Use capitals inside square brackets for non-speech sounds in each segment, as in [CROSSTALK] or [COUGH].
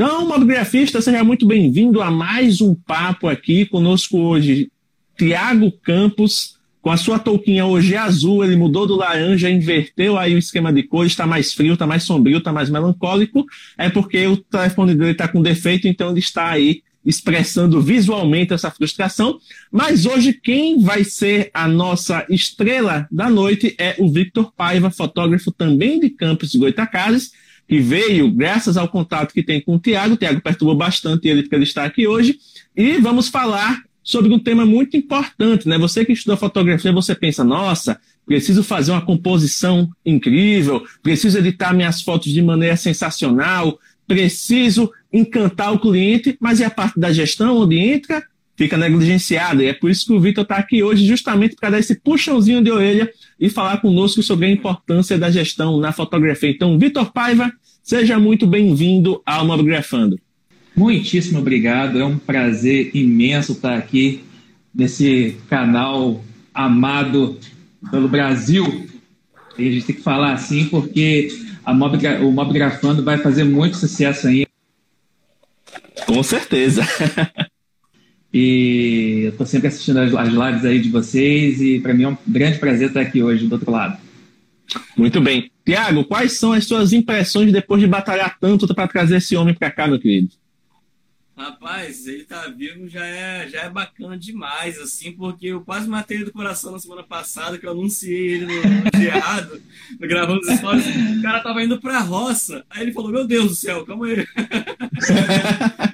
Então, mobigrafista, seja muito bem-vindo a mais um papo aqui conosco hoje. Tiago Campos, com a sua touquinha hoje azul, ele mudou do laranja, inverteu aí o esquema de cores, está mais frio, está mais sombrio, está mais melancólico. É porque o telefone dele está com defeito, então ele está aí expressando visualmente essa frustração. Mas hoje quem vai ser a nossa estrela da noite é o Victor Paiva, fotógrafo também de Campos de Goitacazes, que veio graças ao contato que tem com o Tiago. O Tiago perturbou bastante ele porque ele está aqui hoje. E vamos falar sobre um tema muito importante, né? Você que estuda fotografia, você pensa, nossa, preciso fazer uma composição incrível, preciso editar minhas fotos de maneira sensacional, preciso encantar o cliente, mas e a parte da gestão onde entra fica negligenciada. E é por isso que o Vitor está aqui hoje, justamente para dar esse puxãozinho de orelha e falar conosco sobre a importância da gestão na fotografia. Então, Vitor Paiva, seja muito bem-vindo ao Mobgrafando. Muitíssimo obrigado, é um prazer imenso estar aqui nesse canal amado pelo Brasil. E a gente tem que falar assim porque Mob, o Mobgrafando vai fazer muito sucesso aí. Com certeza. [LAUGHS] E eu estou sempre assistindo as, as lives aí de vocês e para mim é um grande prazer estar aqui hoje do outro lado. Muito bem. Tiago, quais são as suas impressões depois de batalhar tanto para trazer esse homem para cá, meu querido? Rapaz, ele tá vivo já é, já é bacana demais, assim, porque eu quase matei ele do coração na semana passada, que eu anunciei ele no, no [LAUGHS] errado, no Gravando os Stories. O cara tava indo pra roça. Aí ele falou: Meu Deus do céu, calma aí. [LAUGHS]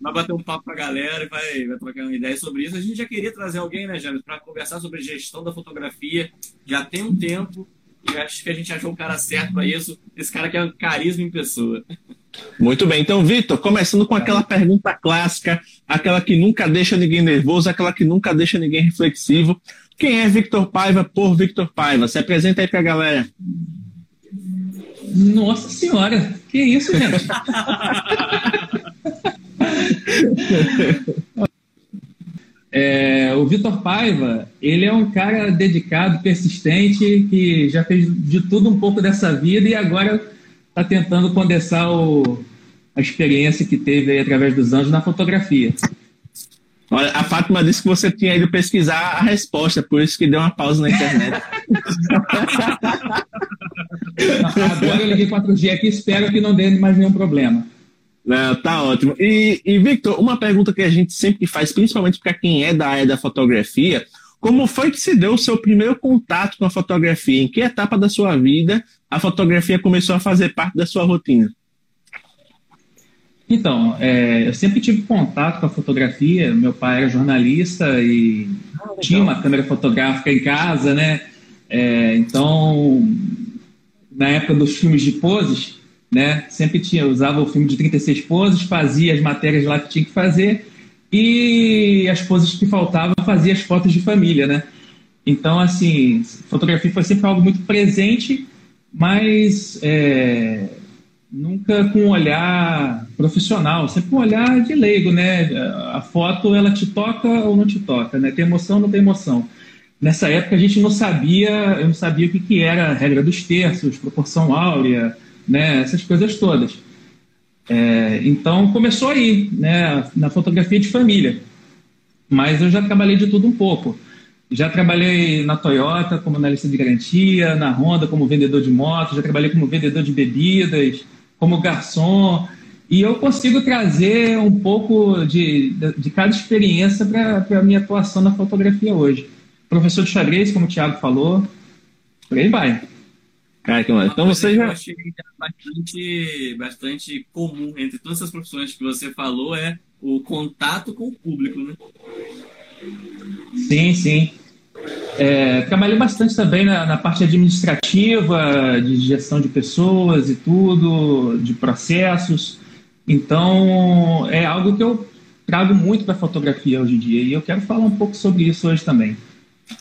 vai bater um papo com a galera e vai, vai trocar uma ideia sobre isso. A gente já queria trazer alguém, né, James, para conversar sobre gestão da fotografia. Já tem um tempo e acho que a gente achou um cara certo para isso. Esse cara que é um carisma em pessoa. Muito bem, então, Vitor, começando com aquela pergunta clássica, aquela que nunca deixa ninguém nervoso, aquela que nunca deixa ninguém reflexivo. Quem é Victor Paiva por Victor Paiva? Se apresenta aí para a galera. Nossa Senhora, que isso, gente? [LAUGHS] É, o Vitor Paiva, ele é um cara dedicado, persistente, que já fez de tudo um pouco dessa vida e agora está tentando condensar o, a experiência que teve aí, através dos anos na fotografia. Olha, a Fátima disse que você tinha ido pesquisar a resposta, por isso que deu uma pausa na internet. [LAUGHS] agora eu liguei 4G aqui, espero que não dê mais nenhum problema. Não, tá ótimo. E, e, Victor, uma pergunta que a gente sempre faz, principalmente para quem é da área da fotografia, como foi que se deu o seu primeiro contato com a fotografia? Em que etapa da sua vida a fotografia começou a fazer parte da sua rotina? Então, é, eu sempre tive contato com a fotografia. Meu pai era jornalista e ah, tinha uma câmera fotográfica em casa, né? É, então, na época dos filmes de poses, né? Sempre tinha, usava o filme de 36 poses, fazia as matérias lá que tinha que fazer e as poses que faltavam fazia as fotos de família, né? Então, assim, fotografia foi sempre algo muito presente, mas é, nunca com um olhar profissional, sempre com um olhar de leigo, né? A foto, ela te toca ou não te toca, né? Tem emoção ou não tem emoção. Nessa época a gente não sabia, eu não sabia o que, que era a regra dos terços, proporção áurea, né? Essas coisas todas. É, então começou aí, né? Na fotografia de família. Mas eu já trabalhei de tudo um pouco. Já trabalhei na Toyota como analista de garantia, na Honda como vendedor de motos, já trabalhei como vendedor de bebidas, como garçom. E eu consigo trazer um pouco de, de, de cada experiência para a minha atuação na fotografia hoje. Professor de xadrez, como o Thiago falou, por aí vai. Cara, que Então você já. Eu achei bastante, bastante comum entre todas essas profissões que você falou é o contato com o público, né? Sim, sim. É, trabalhei bastante também na, na, parte administrativa, de gestão de pessoas e tudo, de processos. Então, é algo que eu trago muito para fotografia hoje em dia e eu quero falar um pouco sobre isso hoje também.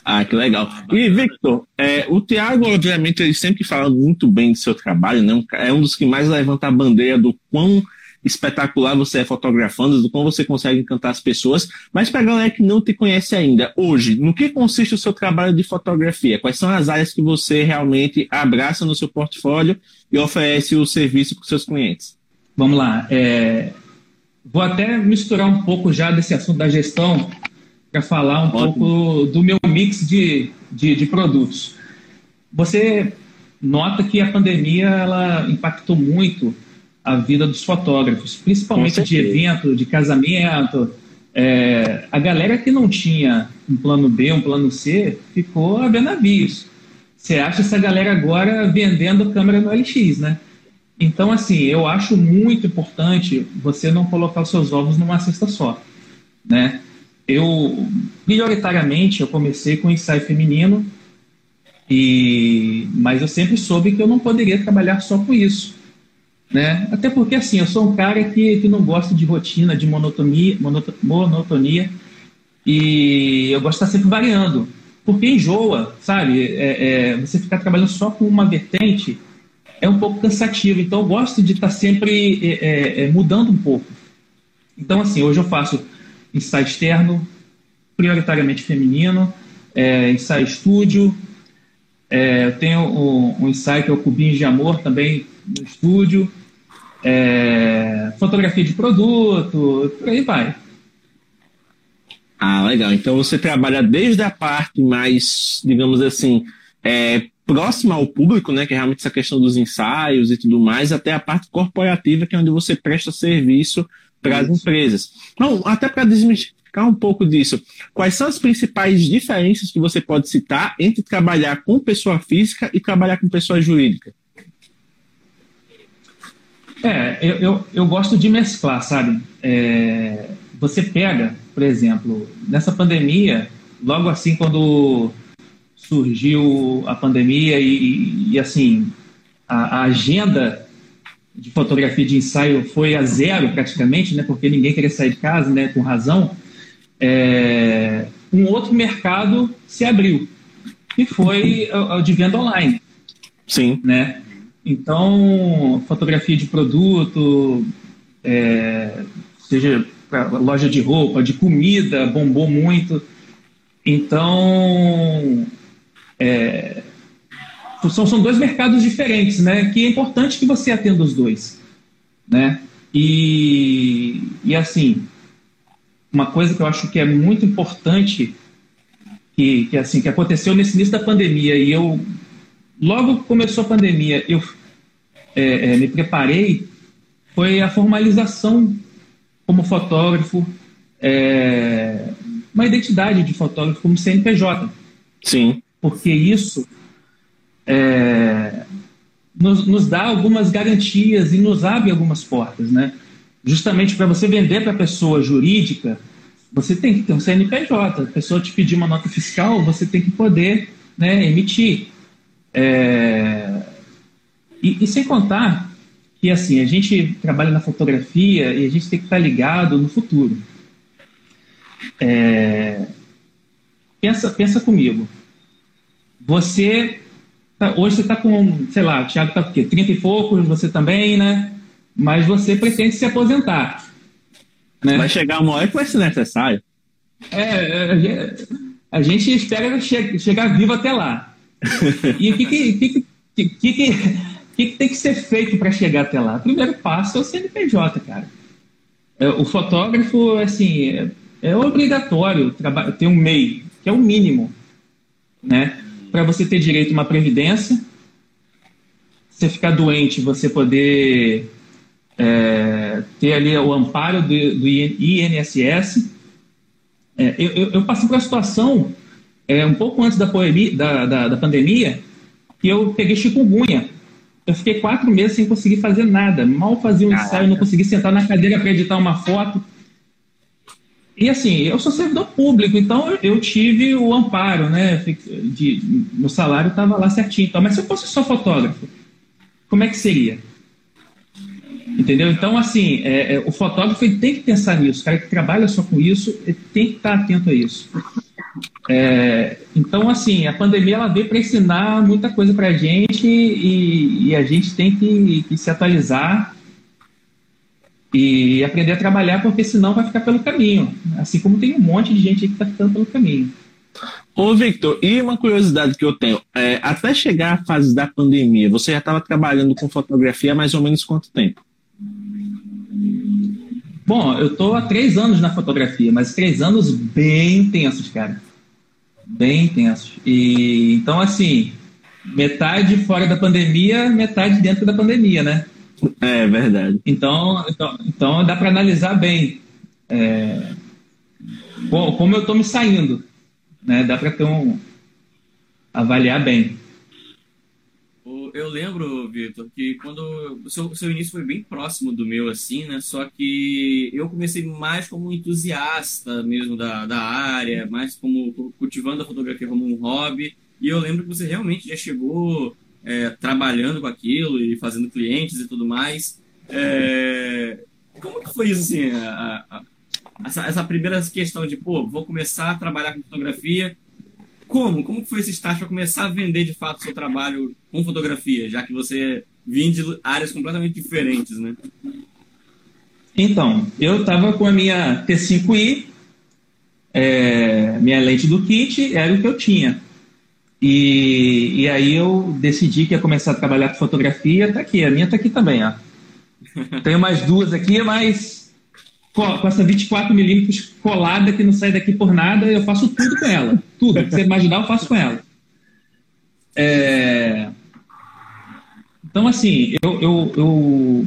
Ah, que legal. E, Victor, é, o Tiago, obviamente, ele sempre fala muito bem do seu trabalho, né? É um dos que mais levanta a bandeira do quão espetacular você é fotografando, do como você consegue encantar as pessoas. Mas para a galera que não te conhece ainda, hoje, no que consiste o seu trabalho de fotografia? Quais são as áreas que você realmente abraça no seu portfólio e oferece o serviço para os seus clientes? Vamos lá. É... Vou até misturar um pouco já desse assunto da gestão para falar um Ótimo. pouco do meu mix de, de, de produtos. Você nota que a pandemia ela impactou muito a vida dos fotógrafos, principalmente de evento, de casamento. É, a galera que não tinha um plano B, um plano C, ficou a ver navios. Você acha essa galera agora vendendo câmera no LX, né? Então, assim, eu acho muito importante você não colocar os seus ovos numa cesta só, né? Eu, prioritariamente, eu comecei com ensaio feminino, e mas eu sempre soube que eu não poderia trabalhar só com isso né? Até porque, assim, eu sou um cara que, que não gosta de rotina, de monotonia, monotonia e eu gosto de estar sempre variando, porque enjoa, sabe? É, é, você ficar trabalhando só com uma vertente é um pouco cansativo, então eu gosto de estar sempre é, é, é mudando um pouco. Então, assim, hoje eu faço ensaio externo, prioritariamente feminino, é, ensaio estúdio, eu tenho um, um ensaio que é o Cubinho de Amor também, no estúdio, é, fotografia de produto, por aí vai. Ah, legal. Então você trabalha desde a parte mais, digamos assim, é, próxima ao público, né, que é realmente essa questão dos ensaios e tudo mais, até a parte corporativa, que é onde você presta serviço para as empresas. Não, até para desmistificar um pouco disso, quais são as principais diferenças que você pode citar entre trabalhar com pessoa física e trabalhar com pessoa jurídica? É, eu, eu, eu gosto de mesclar, sabe? É, você pega, por exemplo, nessa pandemia, logo assim quando surgiu a pandemia e, e assim, a, a, agenda de fotografia de ensaio foi a zero praticamente, né? Porque ninguém queria sair de casa, né? Com razão. É, um outro mercado se abriu e foi o de venda online. Sim. Né? Então, fotografia de produto, é, seja loja de roupa, de comida, bombou muito. Então, é, são, são dois mercados diferentes, né? Que é importante que você atenda os dois, né? E, e assim, uma coisa que eu acho que é muito importante que, que assim que aconteceu nesse início da pandemia e eu logo que começou a pandemia eu é, é, me preparei foi a formalização como fotógrafo, é, uma identidade de fotógrafo como CNPJ. Sim. Porque isso é, nos, nos, dá algumas garantias e nos abre algumas portas, né? Justamente para você vender para a pessoa jurídica, você tem que ter um CNPJ. A pessoa te pedir uma nota fiscal, você tem que poder né, emitir. É, e, e, sem contar que assim a gente trabalha na fotografia e a gente tem que estar ligado no futuro. É, pensa, pensa comigo. Você hoje você está com, sei lá, o Thiago está com o quê? 30 e poucos, você também, né? Mas você pretende se aposentar. Né? Vai chegar uma hora que vai ser necessário. É, é a gente espera chegar vivo até lá. [LAUGHS] E o que, que, que, que, que que, que tem que ser feito para chegar até lá? O primeiro passo é o CNPJ, cara. É, o fotógrafo, assim, é, é obrigatório ter um MEI, que é o mínimo, né? Para você ter direito a uma previdência, você ficar doente, você poder é, ter ali o amparo do, do INSS. É, eu, eu, passei por uma situação é, um pouco antes da, da, da, da pandemia que eu peguei chikungunya. Eu fiquei quatro meses sem conseguir fazer nada. Mal fazia um Caraca. ensaio, não consegui sentar na cadeira para editar uma foto. E assim, eu sou servidor público, então eu tive o amparo, né? De, meu salário estava lá certinho. Então, mas se eu fosse só fotógrafo, como é que seria? Entendeu? Então, assim, é, é, o fotógrafo tem que pensar nisso. O cara que trabalha só com isso, tem que estar atento a isso. É, então, assim, a pandemia ela veio para ensinar muita coisa para a gente e, e, a gente tem que, que, se atualizar e aprender a trabalhar, porque senão vai ficar pelo caminho. Assim como tem um monte de gente que está ficando pelo caminho. Ô, Victor, e uma curiosidade que eu tenho: é, até chegar à fase da pandemia, você já estava trabalhando com fotografia há mais ou menos quanto tempo? Bom, eu estou há três anos na fotografia, mas três anos bem intensos, cara. Bem intensos. E então, assim, metade fora da pandemia, metade dentro da pandemia, né? É verdade. Então, então, então dá para analisar bem é, como eu estou me saindo, né? Dá para ter um avaliar bem. Eu lembro, Vitor, que quando o seu, seu início foi bem próximo do meu, assim, né? Só que eu comecei mais como entusiasta mesmo da, da área, mais como cultivando a fotografia como um hobby. E eu lembro que você realmente já chegou é, trabalhando com aquilo e fazendo clientes e tudo mais. É, como que foi isso, assim, a, a, essa, essa primeira questão de, pô, vou começar a trabalhar com fotografia como? Como foi esse start para começar a vender de fato seu trabalho com fotografia, já que você vinha de áreas completamente diferentes, né? Então, eu estava com a minha T5i, é, minha lente do kit, era o que eu tinha. E, e aí eu decidi que ia começar a trabalhar com fotografia, tá aqui, a minha tá aqui também, ó. [LAUGHS] Tenho mais duas aqui, mas com essa 24mm colada que não sai daqui por nada, eu faço tudo com ela. Tudo. que você imaginar, eu faço com ela. É... Então, assim, eu, eu, eu,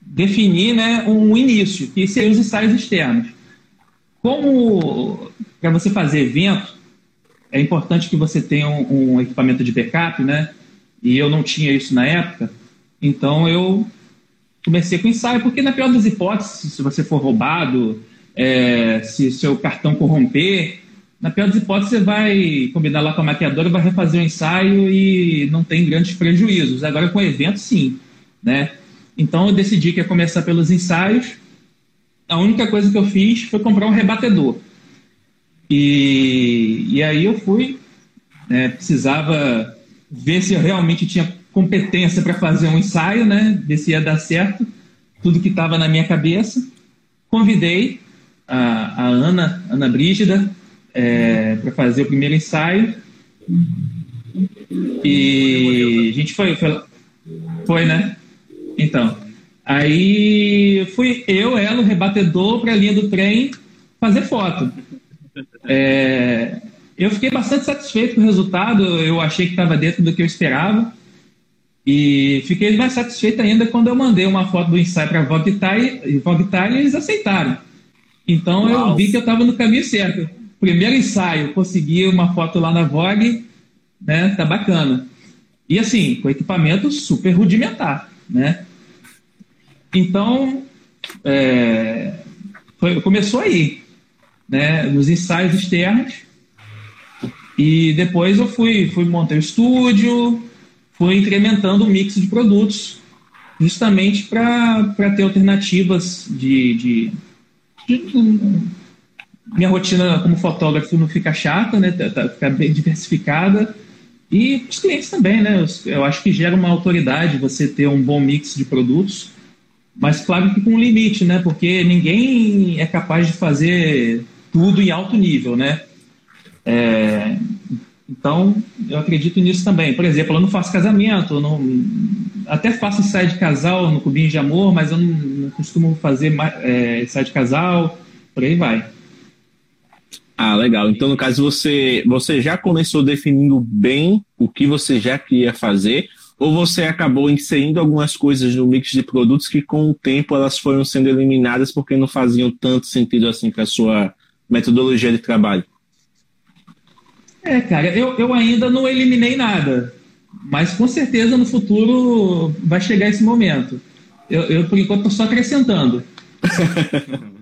defini né, um início, que seriam os ensaios externos. Como para você fazer evento, é importante que você tenha um, um equipamento de backup, né? E eu não tinha isso na época, então eu comecei com ensaio, porque na pior das hipóteses, se você for roubado, é, se seu cartão corromper, na pior das hipóteses você vai combinar lá com a maquiadora, vai refazer o ensaio e não tem grandes prejuízos. Agora com o evento, sim, né? Então eu decidi que ia começar pelos ensaios. A única coisa que eu fiz foi comprar um rebatedor. E, e aí eu fui, né, precisava ver se eu realmente tinha competência para fazer um ensaio, né? Ver se ia dar certo, tudo que estava na minha cabeça. Convidei a, a Ana, Ana Brígida, é, para fazer o primeiro ensaio. E a gente foi, foi, foi, né? Então, aí fui eu, ela, o rebatedor, para a linha do trem fazer foto. É, eu fiquei bastante satisfeito com o resultado, eu achei que estava dentro do que eu esperava. E fiquei mais satisfeito ainda quando eu mandei uma foto do ensaio para a Vogue Italia e eles aceitaram. Então Uau. eu vi que eu estava no caminho certo. Primeiro ensaio, consegui uma foto lá na Vogue, né? Tá bacana. E assim, com equipamento super rudimentar, né? Então, é, foi, começou aí, né? Nos ensaios externos. E depois eu fui, fui montar o estúdio, foi incrementando o mix de produtos, justamente para ter alternativas de, de, de, Minha rotina como fotógrafo não fica chata, né? Tá, tá, fica bem diversificada. E os clientes também, né? Eu acho que gera uma autoridade você ter um bom mix de produtos, mas claro que com um limite, né? Porque ninguém é capaz de fazer tudo em alto nível, né? É, então, eu acredito nisso também. Por exemplo, eu não faço casamento, eu não, até faço ensaio de casal no Cubinho de Amor, mas eu não, não costumo fazer é, ensaio de casal, por aí vai. Ah, legal. Então, no caso, você, você já começou definindo bem o que você já queria fazer, ou você acabou inserindo algumas coisas no mix de produtos que, com o tempo, elas foram sendo eliminadas porque não faziam tanto sentido assim para a sua metodologia de trabalho? É, cara, eu, eu ainda não eliminei nada, mas com certeza no futuro vai chegar esse momento. Eu, eu por enquanto, estou só acrescentando. [LAUGHS]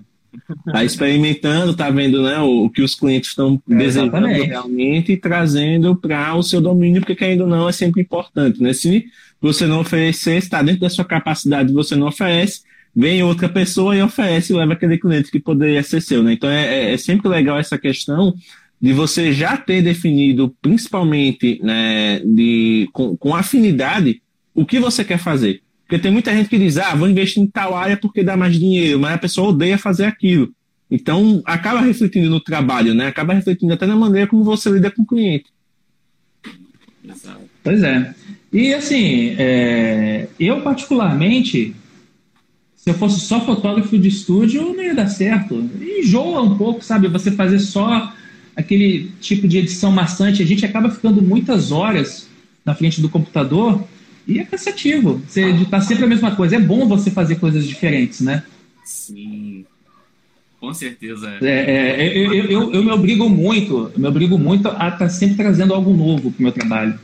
Tá experimentando, tá vendo né, o, que os clientes estão é, desejando realmente e trazendo para o seu domínio, porque ainda não é sempre importante. Né? Se você não oferecer, está dentro da sua capacidade, você não oferece, vem outra pessoa e oferece e leva aquele cliente que poderia ser seu. Né? Então é, é, é sempre legal essa questão de você já ter definido, principalmente né, de, com, com afinidade, o que você quer fazer. Porque tem muita gente que diz, ah, vou investir em tal área porque dá mais dinheiro, mas a pessoa odeia fazer aquilo. Então, acaba refletindo no trabalho, né? Acaba refletindo até na maneira como você lida com o cliente. Pois é. E assim, é, eu particularmente, se eu fosse só fotógrafo de estúdio, não ia dar certo. Enjoa um pouco, sabe? Você fazer só aquele tipo de edição maçante. A gente acaba ficando muitas horas na frente do computador e é cansativo. Você editar sempre a mesma coisa. É bom você fazer coisas diferentes, né? Sim. Com certeza. É, é, é eu, eu, eu, me obrigo muito, me obrigo muito a estar tá sempre trazendo algo novo para o meu trabalho.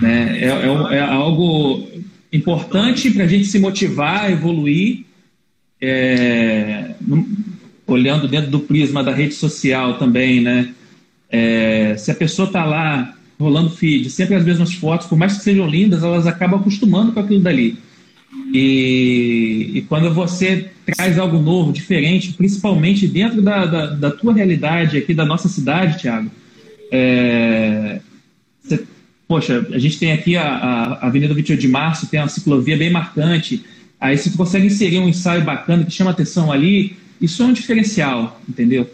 Né? É, é, é algo importante para a gente se motivar, evoluir, é, olhando dentro do prisma da rede social também, né? É, se a pessoa está lá rolando feed, sempre as mesmas fotos, por mais que sejam lindas, elas acabam acostumando com aquilo dali. E, e quando você traz algo novo, diferente, principalmente dentro da, da, da tua realidade aqui da nossa cidade, Thiago, é, você, poxa, a gente tem aqui a, a Avenida 28 de Março, tem uma ciclovia bem marcante, aí se consegue inserir um ensaio bacana que chama atenção ali, isso é um diferencial, entendeu?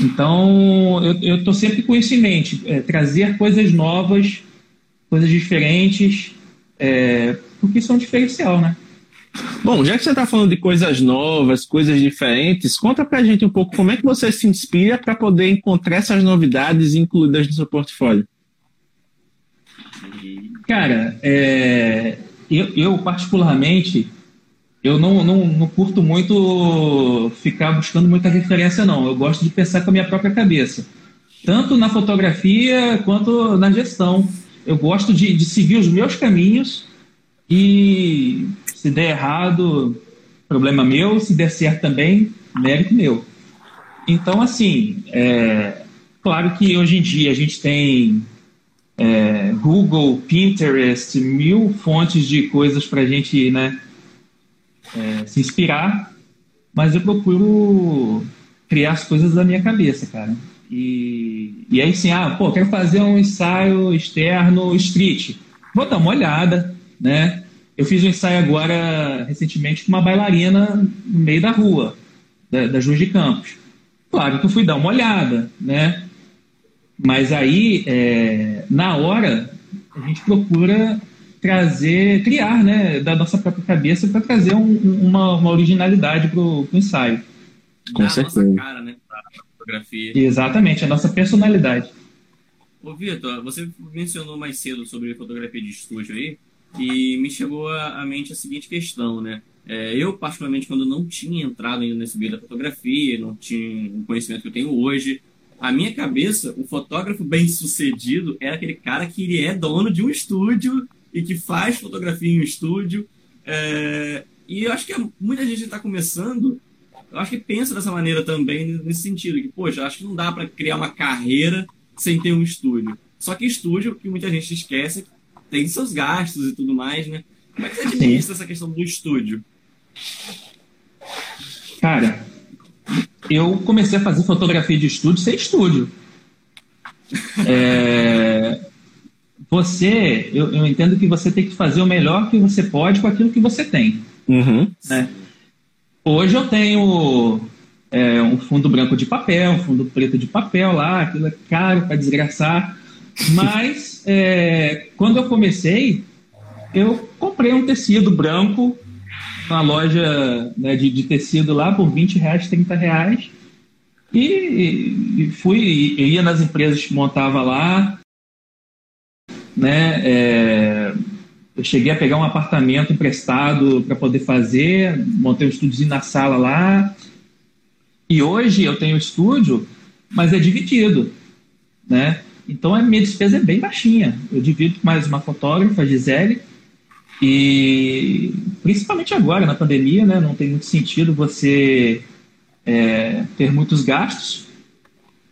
Então, eu estou sempre com isso em mente, é, trazer coisas novas, coisas diferentes, é, porque isso é um diferencial, né? Bom, já que você está falando de coisas novas, coisas diferentes, conta para a gente um pouco como é que você se inspira para poder encontrar essas novidades incluídas no seu portfólio. Cara, é, eu, eu particularmente eu não, não, não curto muito ficar buscando muita referência, não. Eu gosto de pensar com a minha própria cabeça. Tanto na fotografia quanto na gestão. Eu gosto de, de seguir os meus caminhos e se der errado, problema meu. Se der certo também, mérito meu. Então, assim, é, claro que hoje em dia a gente tem é, Google, Pinterest, mil fontes de coisas para a gente né, é, se inspirar, mas eu procuro criar as coisas da minha cabeça, cara. E, e aí sim, ah, pô, quero fazer um ensaio externo street. Vou dar uma olhada, né? Eu fiz um ensaio agora, recentemente, com uma bailarina no meio da rua, da, da Juiz de Campos. Claro que eu fui dar uma olhada, né? Mas aí, é, na hora, a gente procura trazer, criar, né, da nossa própria cabeça para trazer um, uma, uma, originalidade para o ensaio. Com Dá certeza. A nossa cara, né, pra fotografia. Exatamente, a nossa personalidade. Ô, Vitor, você mencionou mais cedo sobre fotografia de estúdio aí, e me chegou à mente a seguinte questão, né? É, eu, particularmente, quando não tinha entrado ainda nesse meio da fotografia, não tinha o conhecimento que eu tenho hoje, a minha cabeça, o fotógrafo bem sucedido era aquele cara que é dono de um estúdio e que faz fotografia em um estúdio. É, e eu acho que muita gente está começando, eu acho que pensa dessa maneira também, nesse sentido, que, poxa, acho que não dá para criar uma carreira sem ter um estúdio. Só que estúdio, que muita gente esquece, tem seus gastos e tudo mais, né? Como é que você administra essa questão do estúdio? Cara, eu comecei a fazer fotografia de estúdio sem estúdio. É, você, eu, eu, entendo que você tem que fazer o melhor que você pode com aquilo que você tem. Uhum. Né? Hoje eu tenho é, um fundo branco de papel, um fundo preto de papel lá, aquilo é caro para desgraçar. Mas [LAUGHS] é, quando eu comecei, eu comprei um tecido branco na loja né, de, de, tecido lá por 20 reais, 30 reais. E, e fui, eu ia nas empresas que montava lá, né? É, eu cheguei a pegar um apartamento emprestado para poder fazer, montei um estúdiozinho na sala lá. E hoje eu tenho estúdio, mas é dividido, né? Então a minha despesa é bem baixinha. Eu divido mais uma fotógrafa, Gisele, e principalmente agora, na pandemia, né? Não tem muito sentido você é, ter muitos gastos,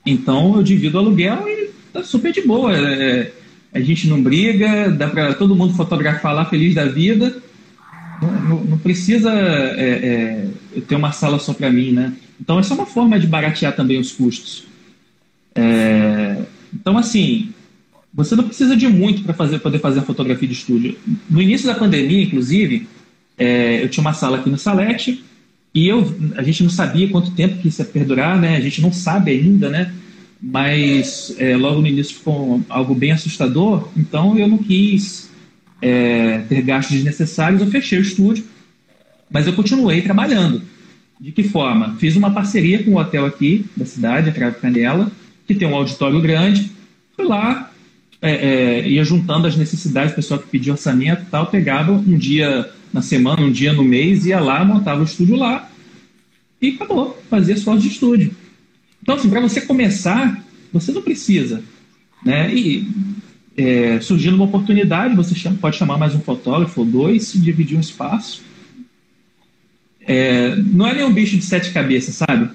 então eu divido o aluguel e tá super de boa. É, a gente não briga, dá para todo mundo fotografar lá feliz da vida. Não, não, precisa é, é, ter uma sala só para mim, né? Então essa é uma forma de baratear também os custos. É, então assim, você não precisa de muito para fazer, poder fazer a fotografia de estúdio. No início da pandemia, inclusive, é, eu tinha uma sala aqui no Salete e eu, a gente não sabia quanto tempo que isso ia perdurar, né? A gente não sabe ainda, né? Mas é, logo no início ficou algo bem assustador, então eu não quis é, ter gastos desnecessários, eu fechei o estúdio, mas eu continuei trabalhando. De que forma? Fiz uma parceria com um hotel aqui da cidade, a Cravo Canela, que tem um auditório grande. Fui lá, é, é, ia juntando as necessidades, o pessoal que pedia orçamento e tal, pegava um dia na semana, um dia no mês, ia lá, montava o estúdio lá e acabou, fazia as fotos de estúdio. Então, assim, para você começar, você não precisa. Né? E é, surgindo uma oportunidade, você chama, pode chamar mais um fotógrafo ou dois, dividir um espaço. É, não é nenhum bicho de sete cabeças, sabe?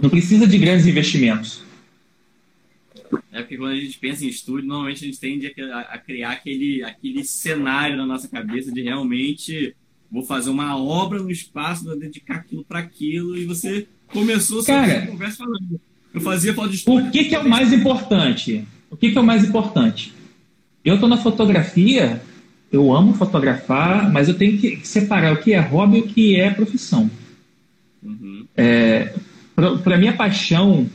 Não precisa de grandes investimentos. É porque quando a gente pensa em estúdio, normalmente a gente tende a, a criar aquele, aquele cenário na nossa cabeça de realmente vou fazer uma obra no espaço, vou dedicar aquilo para aquilo, e você começou a conversa falando. Eu fazia foto de estúdio. O que, que é o mais importante? O que, que é o mais importante? Eu estou na fotografia, eu amo fotografar, mas eu tenho que separar o que é hobby e o que é profissão. Uhum. É, para minha paixão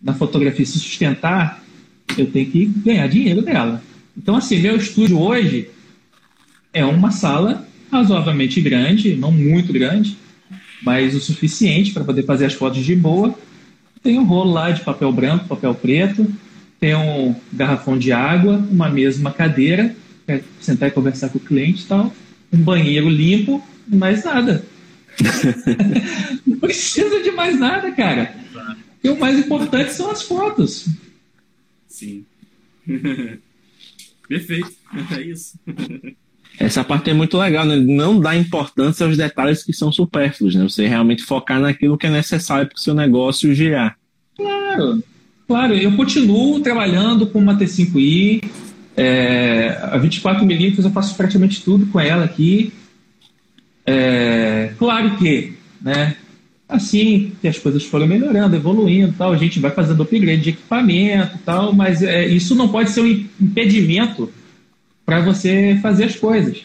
na fotografia se sustentar, eu tenho que ganhar dinheiro dela. Então, assim, meu estúdio hoje é uma sala razoavelmente grande, não muito grande, mas o suficiente para poder fazer as fotos de boa. Tem um rolo lá de papel branco, papel preto, tem um garrafão de água, uma mesa, uma cadeira, para sentar e conversar com o cliente e tal, um banheiro limpo, mais nada. [LAUGHS] não precisa de mais nada, cara. E o mais importante são as fotos. Sim. [LAUGHS] Perfeito. É isso. Essa parte é muito legal, né? Não dá importância aos detalhes que são supérfluos, né? Você realmente focar naquilo que é necessário para o seu negócio girar. Claro, claro. Eu continuo trabalhando com uma T5i. É, a 24mm eu faço praticamente tudo com ela aqui. É, claro que, né? Assim que as coisas foram melhorando, evoluindo, tal, a gente vai fazendo upgrade de equipamento, tal, mas é, isso não pode ser um impedimento para você fazer as coisas.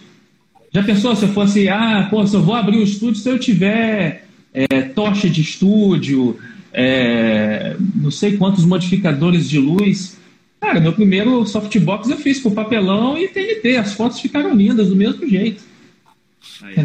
Já pensou se eu fosse, ah, pô, se eu vou abrir o estúdio se eu tiver é, tocha de estúdio, é, não sei quantos modificadores de luz. Cara, meu primeiro softbox eu fiz com papelão e TNT, as fotos ficaram lindas do mesmo jeito. Aí,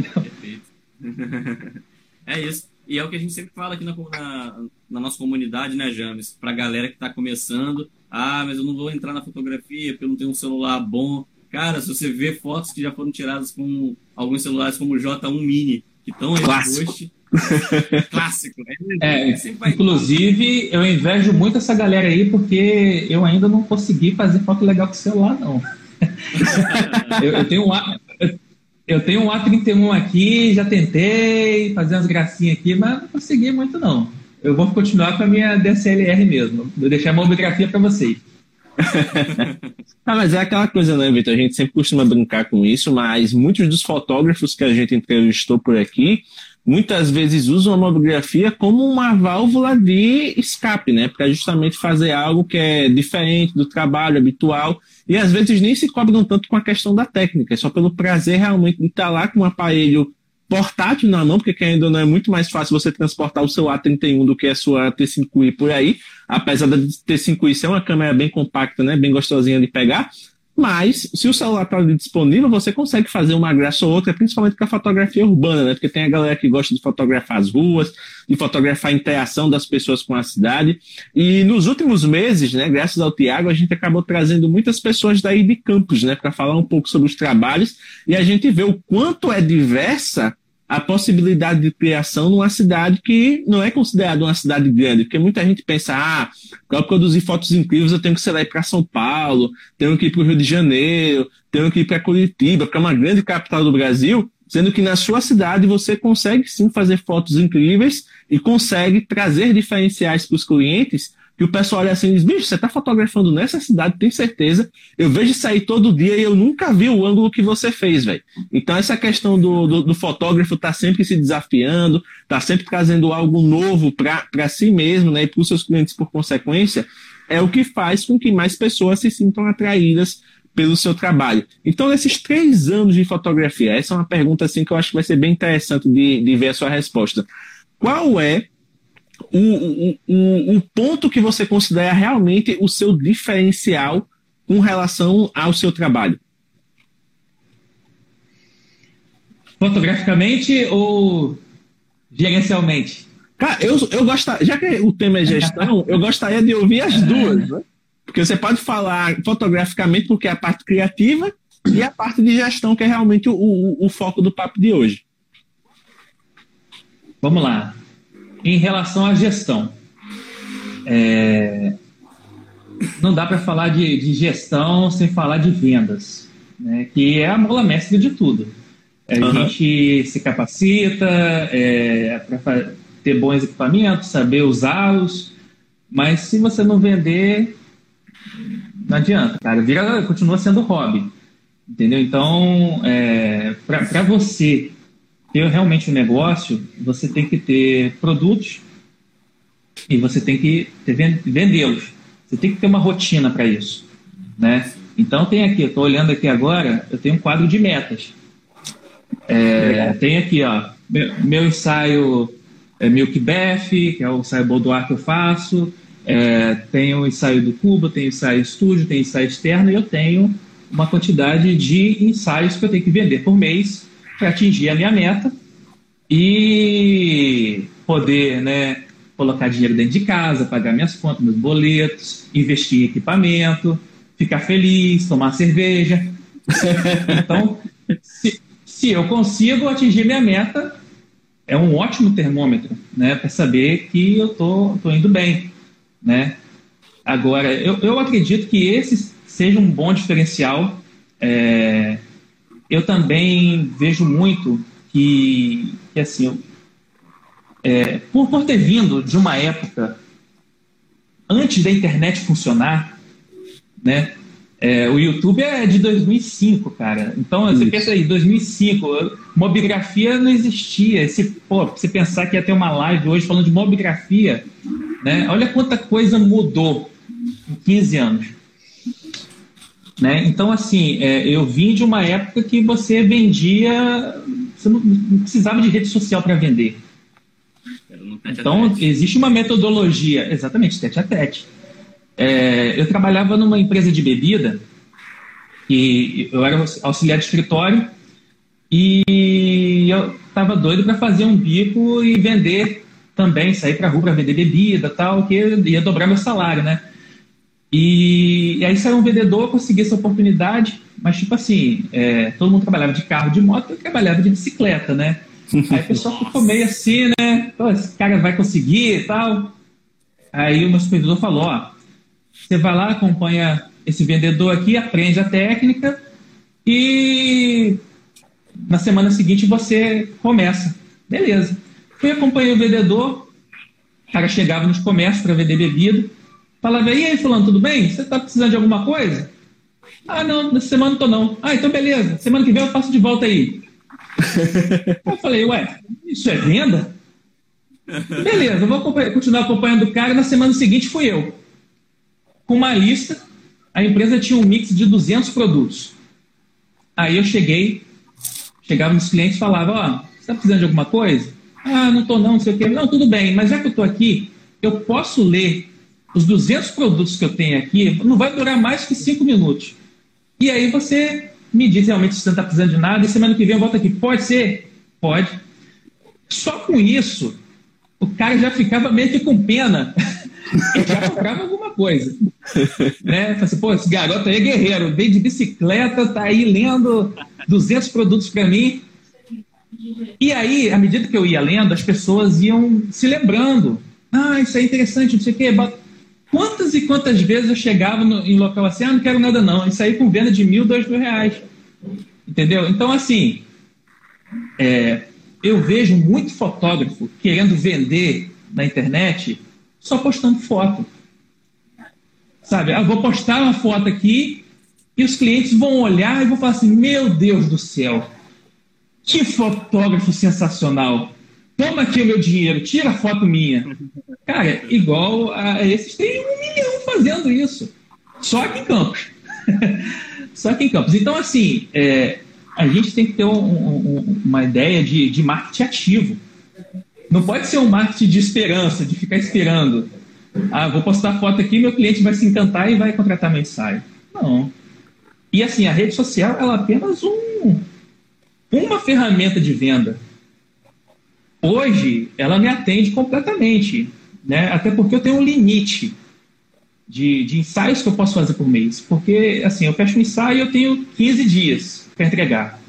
[LAUGHS] é isso. E é o que a gente sempre fala aqui na, na, na nossa comunidade, né, James? Pra galera que está começando. Ah, mas eu não vou entrar na fotografia porque eu não tenho um celular bom. Cara, se você vê fotos que já foram tiradas com alguns celulares como o J1 Mini, que estão aí Clássico. Hoje, [LAUGHS] Clássico. É, é inclusive, eu invejo muito essa galera aí porque eu ainda não consegui fazer foto legal com o celular, não. [LAUGHS] eu, eu, tenho um, eu tenho um A31 aqui, já tentei fazer umas gracinhas aqui, mas não consegui muito não. Eu vou continuar com a minha DSLR mesmo. Vou deixar a mamografia para vocês. [LAUGHS] ah, mas é aquela coisa, né, Vitor? A gente sempre costuma brincar com isso, mas muitos dos fotógrafos que a gente entrevistou por aqui muitas vezes usam a mamografia como uma válvula de escape, né? Para justamente fazer algo que é diferente do trabalho habitual. E às vezes nem se cobram tanto com a questão da técnica, é só pelo prazer realmente de estar lá com um aparelho portátil na mão, porque ainda não é muito mais fácil você transportar o seu A31 do que a sua T5i por aí, apesar da T5i ser uma câmera bem compacta, né, bem gostosinha de pegar, mas, se o celular está disponível, você consegue fazer uma graça ou outra, principalmente com a fotografia urbana, né? Porque tem a galera que gosta de fotografar as ruas, de fotografar a interação das pessoas com a cidade. E nos últimos meses, né, graças ao Tiago, a gente acabou trazendo muitas pessoas daí de campos, né, para falar um pouco sobre os trabalhos. E a gente vê o quanto é diversa a possibilidade de criação numa cidade que não é considerada uma cidade grande, porque muita gente pensa, ah, para produzir fotos incríveis eu tenho que, sei lá, ir para São Paulo, tenho que ir para o Rio de Janeiro, tenho que ir para Curitiba, para uma grande capital do Brasil, sendo que na sua cidade você consegue sim fazer fotos incríveis e consegue trazer diferenciais para os clientes que o pessoal olha assim e diz, bicho, você está fotografando nessa cidade, tem certeza. Eu vejo isso aí todo dia e eu nunca vi o ângulo que você fez, velho. Então essa questão do, do, do fotógrafo tá sempre se desafiando, tá sempre trazendo algo novo para si mesmo, né, e para os seus clientes por consequência, é o que faz com que mais pessoas se sintam atraídas pelo seu trabalho. Então, nesses três anos de fotografia, essa é uma pergunta assim que eu acho que vai ser bem interessante de, de ver a sua resposta. Qual é o, o, o ponto que você considera realmente o seu diferencial com relação ao seu trabalho? Fotograficamente ou gerencialmente? Cara, eu, eu gostaria, já que o tema é gestão, [LAUGHS] eu gostaria de ouvir as duas, né? Porque você pode falar fotograficamente, porque é a parte criativa, e a parte de gestão, que é realmente o, o, o foco do papo de hoje. Vamos lá. Em relação à gestão, é... não dá para falar de, de, gestão sem falar de vendas, né? que é a mola mestre de tudo. A uhum. gente se capacita é, para ter bons equipamentos, saber usá-los, mas se você não vender, não adianta, cara. Vira, continua sendo hobby. Entendeu? Então, é, para você ter realmente um negócio, você tem que ter produtos e você tem que vendê-los. Você tem que ter uma rotina para isso, né? Então tem aqui, estou olhando aqui agora, eu tenho um quadro de metas. É, tem aqui, ó, meu, meu ensaio é Milk Beth, que é o ensaio boudoir que eu faço. É, tem o ensaio do cubo, tem o ensaio estúdio, tem ensaio externo e eu tenho uma quantidade de ensaios que eu tenho que vender por mês atingir a minha meta e poder né, colocar dinheiro dentro de casa, pagar minhas contas, meus boletos, investir em equipamento, ficar feliz, tomar cerveja. [LAUGHS] então, se, se eu consigo atingir minha meta, é um ótimo termômetro né, para saber que eu tô, tô indo bem. Né? Agora, eu, eu acredito que esse seja um bom diferencial. É, eu também vejo muito que, que assim, é, por, por ter vindo de uma época antes da internet funcionar, né? É, o YouTube é de 2005, cara. Então, você pensa aí, 2005, mobigrafia não existia. Esse, pô, você pensar que ia ter uma live hoje falando de mobigrafia, né? Olha quanta coisa mudou em 15 anos. Né? Então, assim, é, eu vim de uma época que você vendia, você não, não precisava de rede social para vender. Então, existe uma metodologia, exatamente, tete a tete. É, eu trabalhava numa empresa de bebida, e eu era auxiliar de escritório, e eu estava doido para fazer um bico e vender também, sair para rua para vender bebida tal, que ia dobrar meu salário, né? E, e aí saiu um vendedor, consegui essa oportunidade, mas tipo assim, é, todo mundo trabalhava de carro, de moto, eu trabalhava de bicicleta, né? [LAUGHS] Aí o pessoal ficou meio assim, né? Pô, esse cara vai conseguir e tal. Aí o meu supervisor falou, ó, você vai lá, acompanha esse vendedor aqui, aprende a técnica e na semana seguinte você começa. Beleza. Fui acompanhar o vendedor, o cara chegava nos comércios para vender bebida, Falava, e aí, fulano, tudo bem? Você está precisando de alguma coisa? Ah, não, nessa semana não tô não. Ah, então beleza, semana que vem eu passo de volta aí. [LAUGHS] eu falei, ué, isso é venda? Beleza, eu vou continuar acompanhando o cara. Na semana seguinte fui eu. Com uma lista, a empresa tinha um mix de 200 produtos. Aí eu cheguei, chegava nos clientes e falava, ó, oh, você está precisando de alguma coisa? Ah, não tô não, não sei o quê. Não, tudo bem, mas já que eu tô aqui, eu posso ler os 200 produtos que eu tenho aqui não vai durar mais que 5 minutos. E aí você me diz realmente se você não está precisando de nada e semana que vem eu volto aqui. Pode ser? Pode. Só com isso, o cara já ficava meio que com pena. [LAUGHS] Ele já comprava alguma coisa. [LAUGHS] Né? Falei assim, pô, esse garoto aí é guerreiro, veio de bicicleta, tá aí lendo 200 produtos para mim. E aí, à medida que eu ia lendo, as pessoas iam se lembrando. Ah, isso é interessante, não sei o quê. Quantas e quantas vezes eu chegava no, em local assim, ah, não quero nada não, e saí com venda de mil, dois mil reais. Entendeu? Então, assim, é, eu vejo muito fotógrafo querendo vender na internet só postando foto. Sabe, eu vou postar uma foto aqui e os clientes vão olhar e vão falar assim: Meu Deus do céu, que fotógrafo sensacional! Toma aqui o meu dinheiro, tira a foto minha. [LAUGHS] Cara, igual a esses, tem um milhão fazendo isso. Só aqui em Campos. [LAUGHS] Só aqui em Campos. Então, assim, é, a gente tem que ter um, um, uma ideia de, de marketing ativo. Não pode ser um marketing de esperança, de ficar esperando. Ah, vou postar foto aqui, meu cliente vai se encantar e vai contratar meu ensaio. Não. E assim, a rede social ela é apenas um, uma ferramenta de venda. Hoje, ela me atende completamente, né? até porque eu tenho um limite de, de ensaios que eu posso fazer por mês. Porque, assim, eu fecho um ensaio e eu tenho 15 dias para entregar.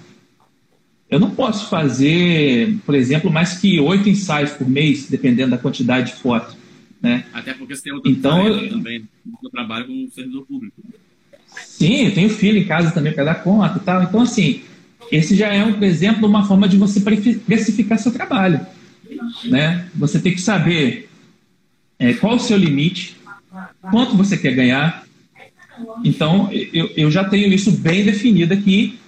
Eu não posso fazer, por exemplo, mais que oito ensaios por mês, dependendo da quantidade de foto. Né? Até porque você tem outra então, eu... também. Eu trabalho com um servidor público. Sim, eu tenho filho em casa também para dar conta e tal. Então, assim, esse já é um exemplo, uma forma de você precificar seu trabalho. Né? Você tem que saber é, qual o seu limite, quanto você quer ganhar. Então, eu, eu já tenho isso bem definido aqui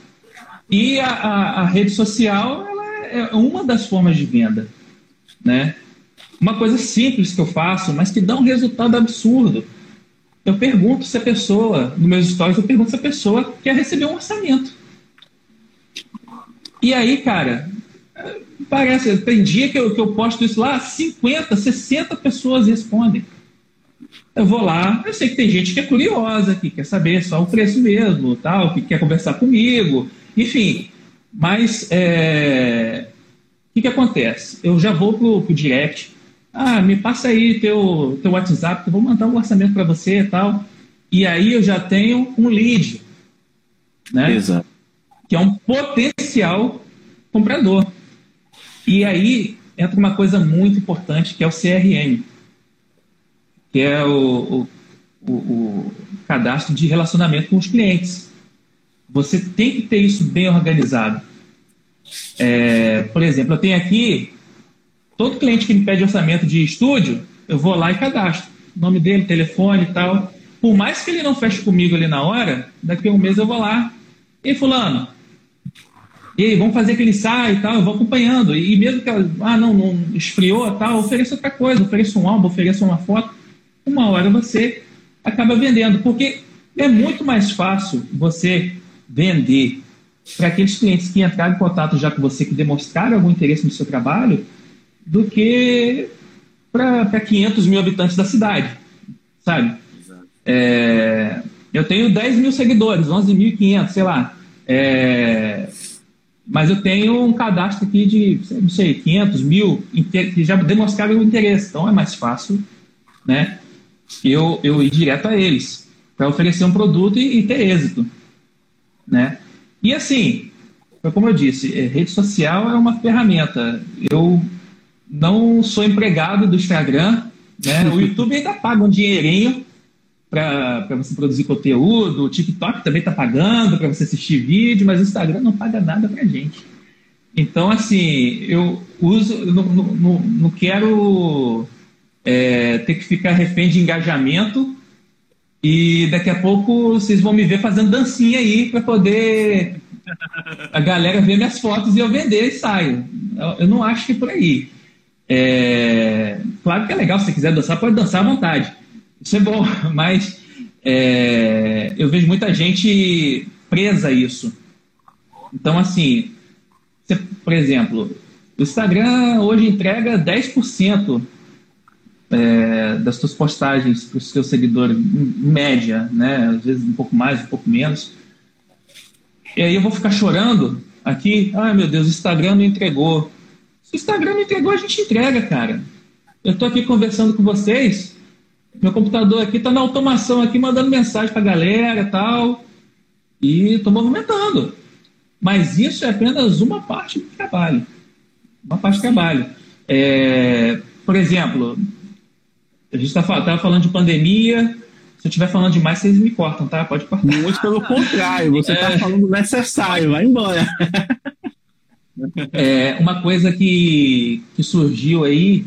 e a, a, a rede social é uma das formas de venda, né? Uma coisa simples que eu faço, mas que dá um resultado absurdo. Eu pergunto se a pessoa, nos meus stories, eu pergunto se a pessoa quer receber um orçamento. E aí, cara, parece, tem dia que eu, que eu posto isso lá, 50, 60 pessoas respondem. Eu vou lá, eu sei que tem gente que é curiosa, que quer saber só o preço mesmo, tal, que quer conversar comigo, enfim, mas é, o que, que acontece? Eu já vou pro, pro direct. Ah, me passa aí teu, teu WhatsApp, que eu vou mandar um orçamento para você e tal. E aí eu já tenho um lead. Né? Exato. Que é um potencial comprador. E aí entra uma coisa muito importante que é o CRM, que é o, o, o cadastro de relacionamento com os clientes. Você tem que ter isso bem organizado. É, por exemplo, eu tenho aqui todo cliente que me pede orçamento de estúdio, eu vou lá e cadastro. Nome dele, telefone e tal. Por mais que ele não feche comigo ali na hora, daqui a um mês eu vou lá. E fulano, e vamos fazer aquele ensaio e tal, eu vou acompanhando. E mesmo que ela, ah, não, não esfriou tal, ofereça outra coisa, ofereça um álbum, ofereça uma foto. Uma hora você acaba vendendo, porque é muito mais fácil você vender para aqueles clientes que entraram em contato já com você, que demonstraram algum interesse no seu trabalho, do que para 500 mil habitantes da cidade, sabe? É, eu tenho 10 mil seguidores, 11.500, sei lá. É, mas eu tenho um cadastro aqui de, não sei, 500 mil que já demonstraram o interesse. Então é mais fácil né, eu, eu ir direto a eles para oferecer um produto e, e ter êxito. Né? E assim, como eu disse, é, rede social é uma ferramenta. Eu não sou empregado do Instagram, né? O [LAUGHS] YouTube ainda paga um dinheirinho para você produzir conteúdo, o TikTok também está pagando para você assistir vídeo, mas o Instagram não paga nada para gente. Então, assim, eu uso, não, não, não quero é, ter que ficar refém de engajamento e daqui a pouco vocês vão me ver fazendo dancinha aí para poder a galera ver minhas fotos e eu vender e saio. Eu, não acho que é por aí. É, claro que é legal, se você quiser dançar, pode dançar à vontade. Isso é bom, [LAUGHS] mas é, eu vejo muita gente presa a isso. Então, assim, você, por exemplo, o Instagram hoje entrega 10% é, das suas postagens para os seus seguidores, em média, né? Às vezes um pouco mais, um pouco menos. E aí eu vou ficar chorando aqui, ai meu Deus, o Instagram não entregou. Se o Instagram não entregou, a gente entrega, cara. Eu estou aqui conversando com vocês, meu computador aqui está na automação aqui, mandando mensagem para a galera tal, e estou movimentando. Mas isso é apenas uma parte do trabalho. Uma parte do trabalho. É, por exemplo, a gente estava tá, falando de pandemia. Se eu estiver falando demais, vocês me cortam, tá? Pode cortar. Muito pelo contrário, você está é... falando necessário, vai embora. É, uma coisa que, que surgiu aí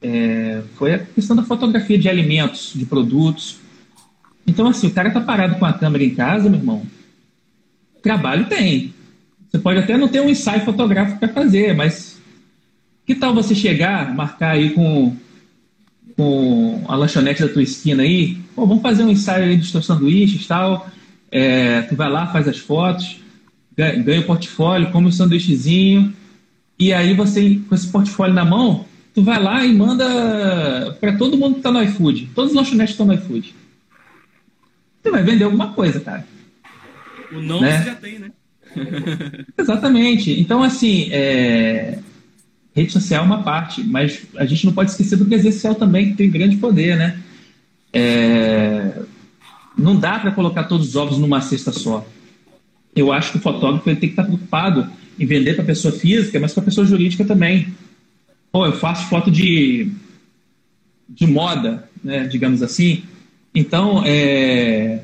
é, foi a questão da fotografia de alimentos, de produtos. Então, assim, o cara tá parado com a câmera em casa, meu irmão. Trabalho tem. Você pode até não ter um ensaio fotográfico para fazer, mas que tal você chegar, marcar aí com, com a lanchonete da tua esquina aí? Pô, vamos fazer um ensaio aí dos teus sanduíches e tal. É, tu vai lá, faz as fotos, ganha, o portfólio, come o sanduíchezinho, e aí você, com esse portfólio na mão, tu vai lá e manda para todo mundo que está no iFood. Todos os lanchonetes estão no iFood. Você vai vender alguma coisa, cara. O não né? você já tem, né? [LAUGHS] Exatamente. Então, assim, é... rede social é uma parte, mas a gente não pode esquecer do presencial também, que tem grande poder, né? É... Não dá para colocar todos os ovos numa cesta só. Eu acho que o fotógrafo ele tem que estar preocupado em vender para pessoa física, mas para pessoa jurídica também. Pô, eu faço foto de, de moda, né, digamos assim. Então, é,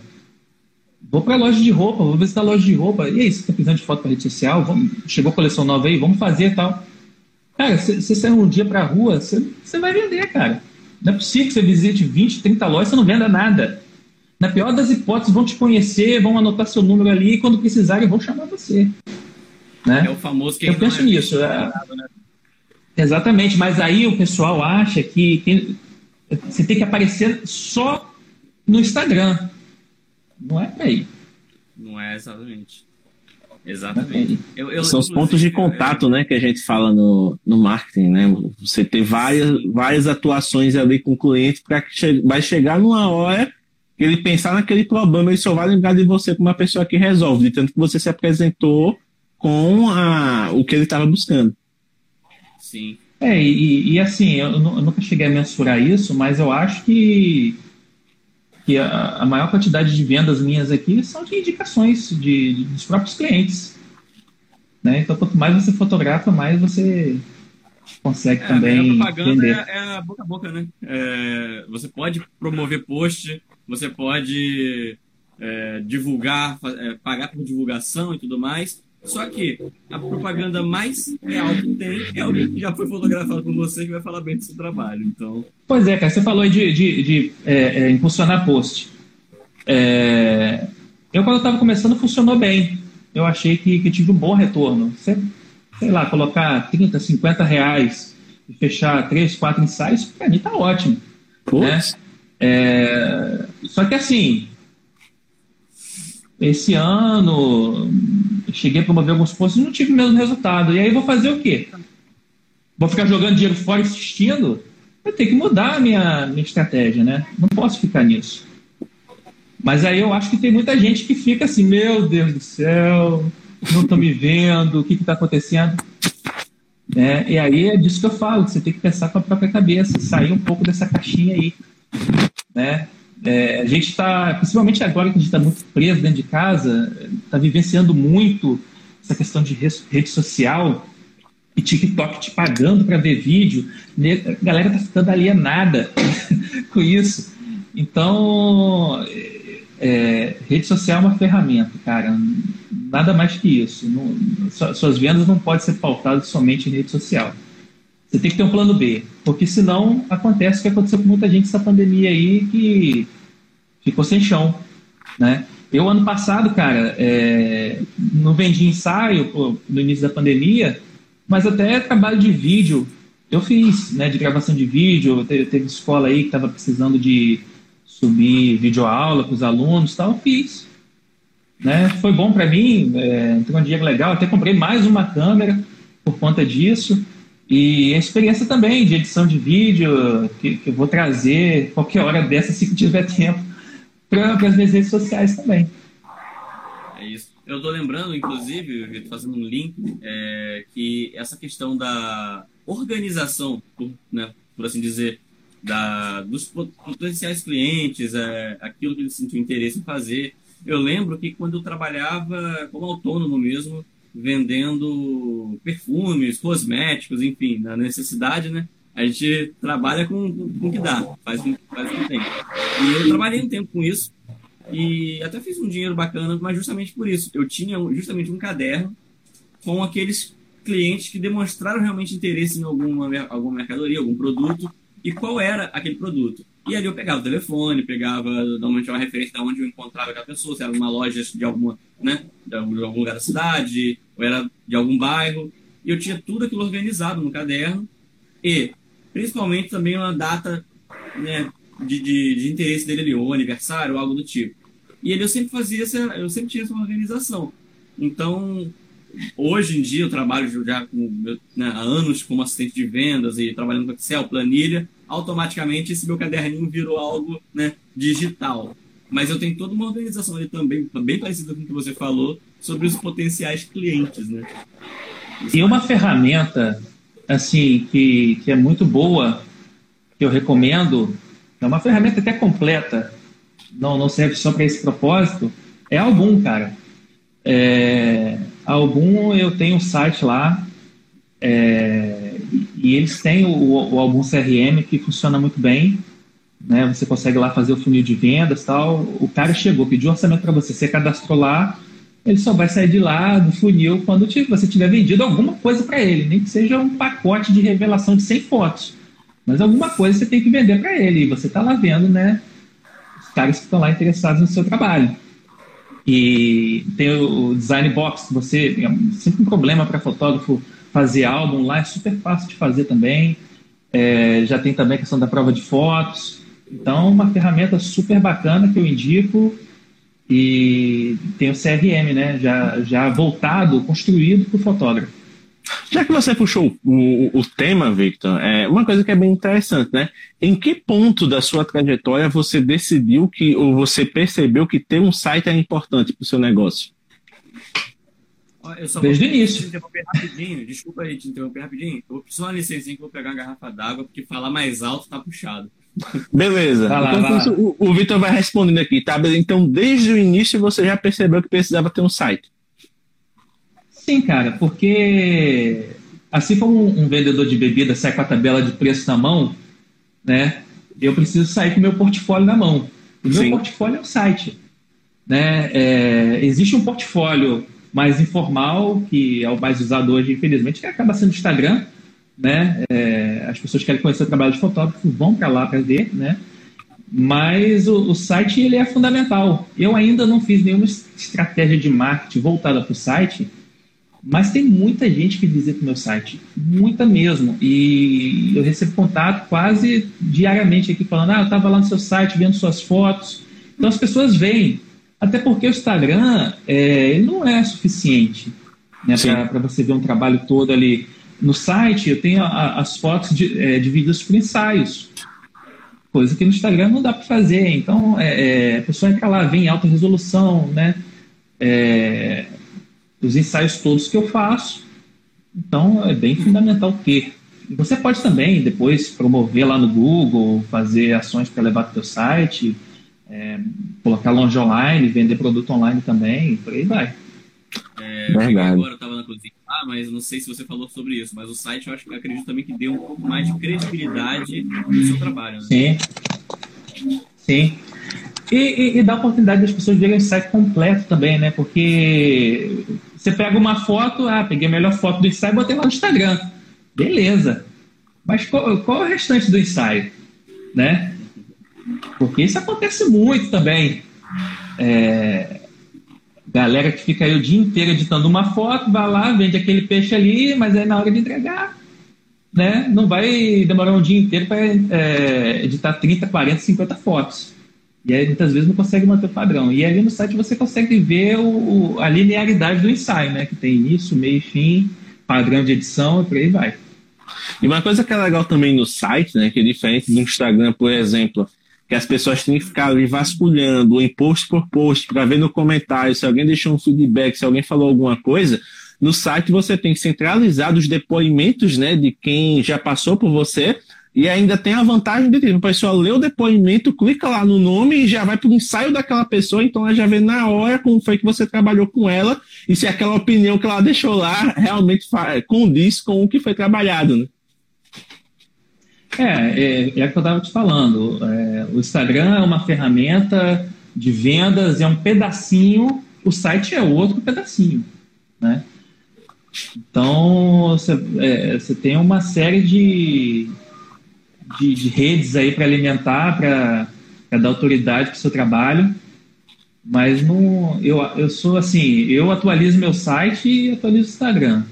vou para a loja de roupa, vou visitar a loja de roupa. E aí, você está precisando de foto para rede social? Vamos, chegou a coleção nova aí, vamos fazer tal. Cara, você sair um dia para a rua, você vai vender, cara. Não é possível que você visite 20, 30 lojas e você não venda nada. Na pior das hipóteses, vão te conhecer, vão anotar seu número ali e quando precisarem vão chamar você. Né? É o famoso que Eu penso é nisso. É... Né? Exatamente, mas aí o pessoal acha que tem, você tem que aparecer só no Instagram. Não é aí. Não é exatamente. Exatamente. Eu, eu, São os pontos de contato, né, que a gente fala no, no marketing, né? Você ter várias, várias atuações ali com o cliente para que che vai chegar numa hora que ele pensar naquele problema, ele só vai lembrar de você como uma pessoa que resolve, de tanto que você se apresentou com a, o que ele estava buscando. Sim. É, e, e assim, eu, eu, nunca cheguei a mensurar isso, mas eu acho que, que a, a maior quantidade de vendas minhas aqui são de indicações de, de, dos próprios clientes. Né? Então, quanto mais você fotografa, mais você consegue é, também. A propaganda vender. É, é a boca a boca, né? É, você pode promover post, você pode é, divulgar, é, pagar por divulgação e tudo mais. Só que a propaganda mais real que tem é alguém que já foi fotografado por você que vai falar bem do seu trabalho. Então... Pois é, cara, você falou aí de, de, de é, é, impulsionar post. É... Eu, quando estava começando, funcionou bem. Eu achei que, que tive um bom retorno. Você, sei lá, colocar 30, 50 reais e fechar 3, 4 ensaios, para mim tá ótimo. Né? É... Só que assim, esse ano cheguei a promover alguns postos e não tive o mesmo resultado. E aí vou fazer o quê? Vou ficar jogando dinheiro fora e assistindo? Eu tenho que mudar a minha, minha estratégia, né? Não posso ficar nisso. Mas aí eu acho que tem muita gente que fica assim, meu Deus do céu, não estou me vendo, o que está acontecendo? É, e aí é disso que eu falo, você tem que pensar com a própria cabeça, sair um pouco dessa caixinha aí. Né? É, a gente está, principalmente agora que a gente está muito preso dentro de casa, está vivenciando muito essa questão de rede social e TikTok te pagando para ver vídeo. A galera está ficando alienada [LAUGHS] com isso. Então, é, rede social é uma ferramenta, cara. Nada mais que isso. Não, suas vendas não podem ser pautadas somente em rede social. Você tem que ter um plano B, porque senão acontece o que aconteceu com muita gente nessa pandemia aí que ficou sem chão, né? Eu, ano passado, cara, é, não vendi ensaio pô, no início da pandemia, mas até trabalho de vídeo eu fiz, né, de gravação de vídeo, teve, teve escola aí que estava precisando de subir videoaula para os alunos tal, fiz. Né? Foi bom para mim, é, um dia legal, até comprei mais uma câmera por conta disso. E a experiência também de edição de vídeo, que, que eu vou trazer qualquer hora dessa, se tiver tempo, para as minhas redes sociais também. É isso. Eu estou lembrando, inclusive, fazendo um link, é, que essa questão da organização, por, né, por assim dizer, da, dos potenciais clientes, é, aquilo que eles sentiam interesse em fazer. Eu lembro que quando eu trabalhava como autônomo mesmo, vendendo perfumes, cosméticos, enfim, na necessidade, né? A gente trabalha com, com o que dá, faz, faz o que tem. E eu trabalhei um tempo com isso e até fiz um dinheiro bacana, mas justamente por isso. Eu tinha justamente um caderno com aqueles clientes que demonstraram realmente interesse em alguma, alguma mercadoria, algum produto, e qual era aquele produto. E ali eu pegava o telefone, pegava normalmente uma referência de onde eu encontrava aquela pessoa, se era uma loja de alguma, né, de algum lugar da cidade, ou era de algum bairro. E eu tinha tudo aquilo organizado no caderno e, principalmente, também uma data né, de, de, de interesse dele ali, ou aniversário, ou algo do tipo. E ele eu sempre fazia essa, eu sempre tinha essa organização. Então, hoje em dia eu trabalho já com, né, há anos como assistente de vendas e trabalhando com Excel, planilha, automaticamente esse meu caderninho virou algo né, digital. Mas eu tenho toda uma organização ali também, bem parecida com o que você falou, sobre os potenciais clientes. Né? E uma ferramenta assim que, que é muito boa, que eu recomendo, é uma ferramenta até completa, não, não serve só para esse propósito, é Album, cara. É, Album, eu tenho um site lá, é, e eles têm o, o Album CRM que funciona muito bem, né? Você consegue lá fazer o funil de vendas tal. O cara chegou, pediu orçamento para você, você cadastrou lá, ele só vai sair de lá do funil quando você tiver vendido alguma coisa para ele, nem que seja um pacote de revelação de 100 fotos. Mas alguma coisa você tem que vender para ele, e você está lá vendo, né? Os caras que estão lá interessados no seu trabalho. E tem o design box, você é sempre um problema para fotógrafo fazer álbum lá, é super fácil de fazer também. É, já tem também a questão da prova de fotos. Então, uma ferramenta super bacana que eu indico. E tem o CRM, né? Já, já voltado, construído para o fotógrafo. Já que você puxou o, o, tema, Victor, é uma coisa que é bem interessante, né? Em que ponto da sua trajetória você decidiu que, ou você percebeu que ter um site é importante para o seu negócio? Eu só Desde o início. Te interromper rapidinho, desculpa aí te interromper rapidinho. Eu vou precisar uma licencinha que eu vou pegar uma garrafa d'água, porque falar mais alto tá puxado. Beleza. Lá, então, o, o Vitor vai respondendo aqui, tá? Então, desde o início você já percebeu que precisava ter um site. Sim, cara, porque assim como um vendedor de bebida sai com a tabela de preço na mão, né? Eu preciso sair com o meu portfólio na mão. O meu Sim. portfólio é o site. Né? É, existe um portfólio mais informal, que é o mais usado hoje, infelizmente, que acaba sendo o Instagram. Né? É, as pessoas que querem conhecer o trabalho de fotógrafo vão para lá para ver, né? Mas o, o, site ele é fundamental. Eu ainda não fiz nenhuma estratégia de marketing voltada para o site, mas tem muita gente que visita o meu site, muita mesmo. E eu recebo contato quase diariamente aqui falando: ah, eu estava lá no seu site vendo suas fotos. Então as pessoas veem, até porque o Instagram é, não é suficiente né, para você ver um trabalho todo ali. No site eu tenho a, as fotos de, é, divididas por ensaios, coisa que no Instagram não dá para fazer. Então é, é, a pessoa entra lá, vem em alta resolução, né? É, os ensaios todos que eu faço. Então, é bem fundamental ter. Você pode também depois promover lá no Google, fazer ações para levar para o seu site, é, colocar loja online, vender produto online também, por aí vai. É, Verdade. Agora eu estava na cozinha, ah, mas não sei se você falou sobre isso, mas o site eu acho que acredito também que deu um pouco mais de credibilidade no seu trabalho. Né? Sim. Sim. E, e, e, dá a oportunidade das pessoas verem o site completo também, né? Porque você pega uma foto, ah, peguei a melhor foto do ensaio e botei lá no Instagram. Beleza. Mas qual, qual é o restante do ensaio? Né? Porque isso acontece muito também. É, galera que fica aí o dia inteiro editando uma foto, vai lá, vende aquele peixe ali, mas aí na hora de entregar, né? Não vai demorar um dia inteiro para é, editar 30, 40, 50 fotos. E aí muitas vezes não consegue manter o padrão. E ali no site você consegue ver o, a linearidade do ensaio, né? Que tem início, meio e fim, padrão de edição e por aí vai. E uma coisa que é legal também no site, né? Que é diferente do Instagram, por exemplo, que as pessoas têm que ficar ali vasculhando, em post por post, para ver no comentário se alguém deixou um feedback, se alguém falou alguma coisa. No site você tem centralizado os depoimentos né, de quem já passou por você e ainda tem a vantagem de o pessoal lê o depoimento, clica lá no nome e já vai para o ensaio daquela pessoa, então ela já vê na hora como foi que você trabalhou com ela e se aquela opinião que ela deixou lá realmente condiz com o que foi trabalhado. Né? É, é, é o que eu estava te falando. É, o Instagram é uma ferramenta de vendas, é um pedacinho, o site é outro pedacinho. Né? Então, você, é, tem uma série de, de, de redes aí para alimentar, para dar autoridade para o seu trabalho. Mas não, eu, eu sou assim, eu atualizo meu site e atualizo o Instagram.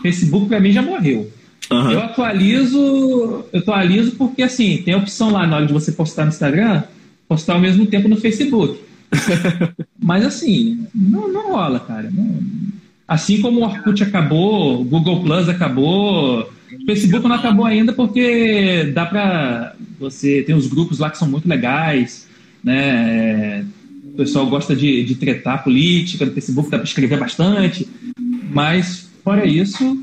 Facebook para mim já morreu. Uhum. Eu atualizo, eu atualizo porque assim, tem a opção lá na hora de você postar no Instagram, postar ao mesmo tempo no Facebook. [LAUGHS] Mas assim, não, não rola, cara. Não, assim como o Orkut acabou, o Google Plus acabou, o Facebook não acabou ainda porque dá para você tem os grupos lá que são muito legais, né? O pessoal gosta de, de tretar política, no Facebook dá para escrever bastante, mas fora isso,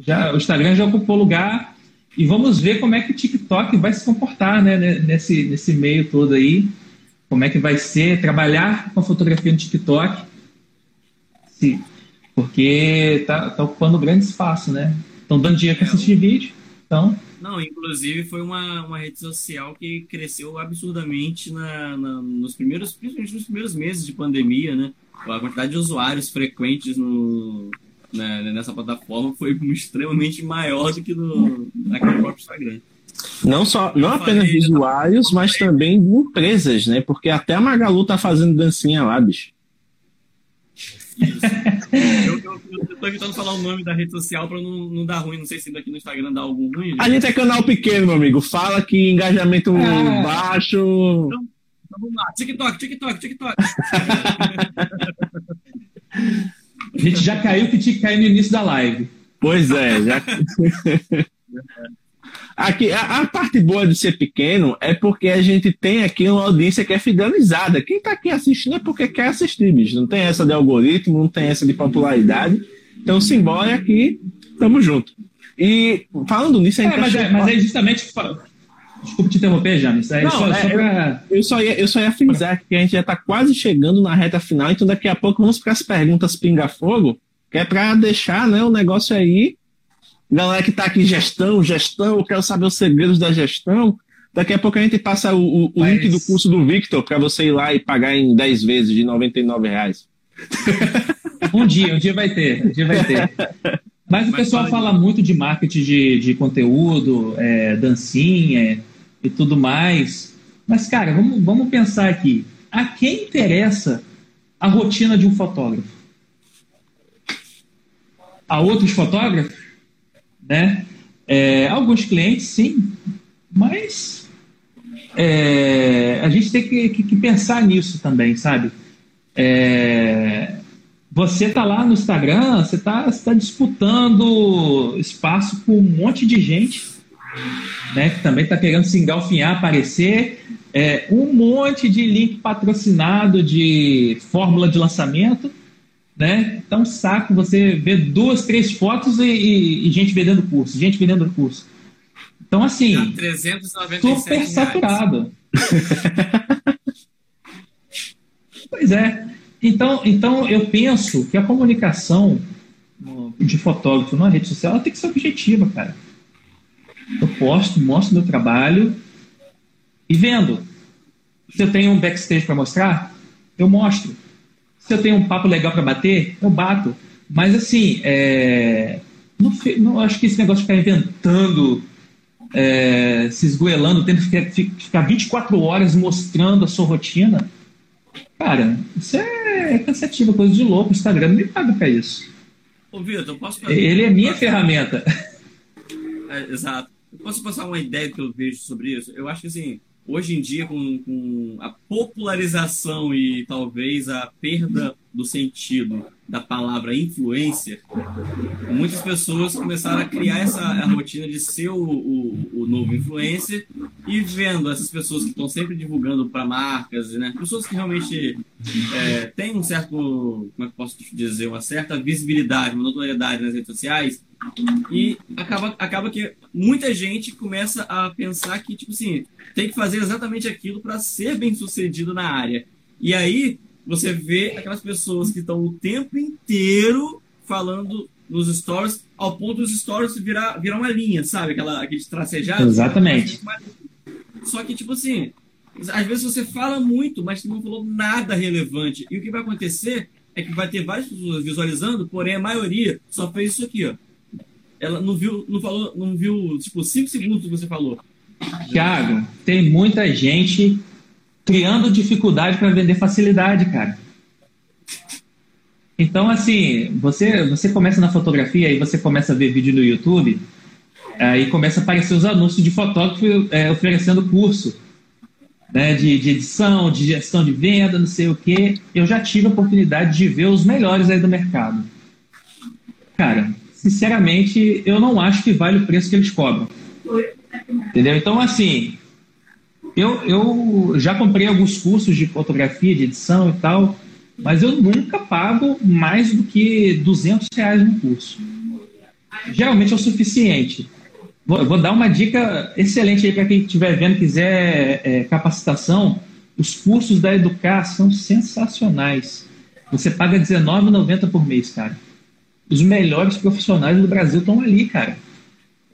já o Instagram já ocupou lugar e vamos ver como é que o TikTok vai se comportar, né? Nesse nesse meio todo aí, como é que vai ser trabalhar com a fotografia no TikTok. Sim, porque tá, tá ocupando um grande espaço, né? Estão dando dinheiro para assistir vídeo, então. Não, inclusive foi uma, uma rede social que cresceu absurdamente na, na, nos primeiros, principalmente nos primeiros meses de pandemia, né? A quantidade de usuários frequentes no, né, nessa plataforma foi extremamente maior do que no, naquele próprio Instagram. Não só, não apenas de usuários, mas também de empresas, né? Porque até a Magalu tá fazendo dancinha lá, bicho. eu, eu, eu, tô evitando falar o nome da rede social para não, não dar ruim. Não sei se daqui no Instagram dá algum ruim. A gente é canal pequeno, meu amigo. Fala que engajamento é. baixo. Então, então, vamos lá. TikTok, TikTok, TikTok. [LAUGHS] a gente já caiu que tinha que cair no início da live. Pois é, já. [LAUGHS] Aqui, a, a, parte boa de ser pequeno é porque a gente tem aqui uma audiência que é fidelizada. Quem está aqui assistindo é porque quer assistir, bicho. Não tem essa de algoritmo, não tem essa de popularidade. Então, simbora aqui, tamo junto. E falando nisso, a gente. É, mas, é, mas é justamente. Desculpa te interromper, James. É, não, só, é, só pra... eu, só ia, eu só ia frisar que a gente já está quase chegando na reta final, então daqui a pouco vamos para as perguntas pinga-fogo, que é para deixar né, o negócio aí Galera que está aqui, gestão, gestão, eu quero saber os segredos da gestão. Daqui a pouco a gente passa o, o, o link do curso do Victor para você ir lá e pagar em 10 vezes de 99 reais. [LAUGHS] Um dia, um dia vai ter, um dia vai ter. Mas o Mas pessoal fala muito de marketing de, de conteúdo, é, dancinha e tudo mais. Mas, cara, vamos, vamos pensar aqui. A quem interessa a rotina de um fotógrafo? A outros fotógrafos? Né? É, alguns clientes, sim, mas é, a gente tem que, que, que, pensar nisso também, sabe? É, você está lá no Instagram, você está tá disputando espaço com um monte de gente né, que também está querendo se engalfinhar, aparecer. É, um monte de link patrocinado de fórmula de lançamento né? Então, saco você ver duas, três fotos e, e, e gente vendendo curso, gente vendendo curso. Então, assim, super saturado. pois é. Então, então, eu penso que a comunicação de fotógrafo na rede social tem que ser objetiva, cara. Eu posto, mostro meu trabalho e vendo. Se eu tenho um backstage para mostrar, eu mostro. Se eu tenho um papo legal para bater, eu bato. Mas assim, é... não, não, acho que esse negócio de ficar inventando, é... se esgoelando, tendo que ficar, ficar 24 horas mostrando a sua rotina, cara, isso é cansativo, coisa de louco. O Instagram não me paga para isso. Ô, Vitor, posso fazer... Ele é minha ferramenta. É, exato. Eu posso passar uma ideia que eu vejo sobre isso? Eu acho que assim hoje em dia, com, com, a popularização e talvez a perda do sentido da palavra influência, muitas pessoas começaram a criar essa a rotina de ser o, o, o, novo influencer e vendo essas pessoas que estão sempre divulgando para marcas, né? pessoas que realmente é, têm um certo, como é que posso dizer, uma certa visibilidade, uma notoriedade nas redes sociais, e acaba, acaba que muita gente começa a pensar que, tipo assim, tem que fazer exatamente aquilo para ser bem sucedido na área. E aí você vê aquelas pessoas que estão o tempo inteiro falando nos stories, ao ponto dos stories virar, virar uma linha, sabe? Aquela, aquele tracejado. Exatamente. Só que, tipo assim, às vezes você fala muito, mas não falou nada relevante. E o que vai acontecer é é que vai ter várias pessoas visualizando, porém a maioria só fez isso aqui, ó. Ela não viu, não falou, não viu, tipo, cinco segundos que você falou. Tiago, tem muita gente criando dificuldade para vender facilidade, cara. Então, assim, você, você começa na fotografia e você começa a ver vídeo no YouTube, aí começa a aparecer os anúncios de fotógrafo é, oferecendo curso né, de, de, edição, de gestão de venda, não sei o quê. Eu já tive a oportunidade de ver os melhores aí do mercado. Cara, sinceramente, eu não acho que vale o preço que eles cobram. Entendeu? Então, assim, eu, eu já comprei alguns cursos de fotografia, de edição e tal, mas eu nunca pago mais do que 200 reais no curso. Geralmente é o suficiente. Vou, vou dar uma dica excelente aí para quem estiver vendo, quiser é, capacitação. Os cursos da Educar são sensacionais. Você paga R$19,90 por mês, cara. Os melhores profissionais do Brasil estão ali, cara.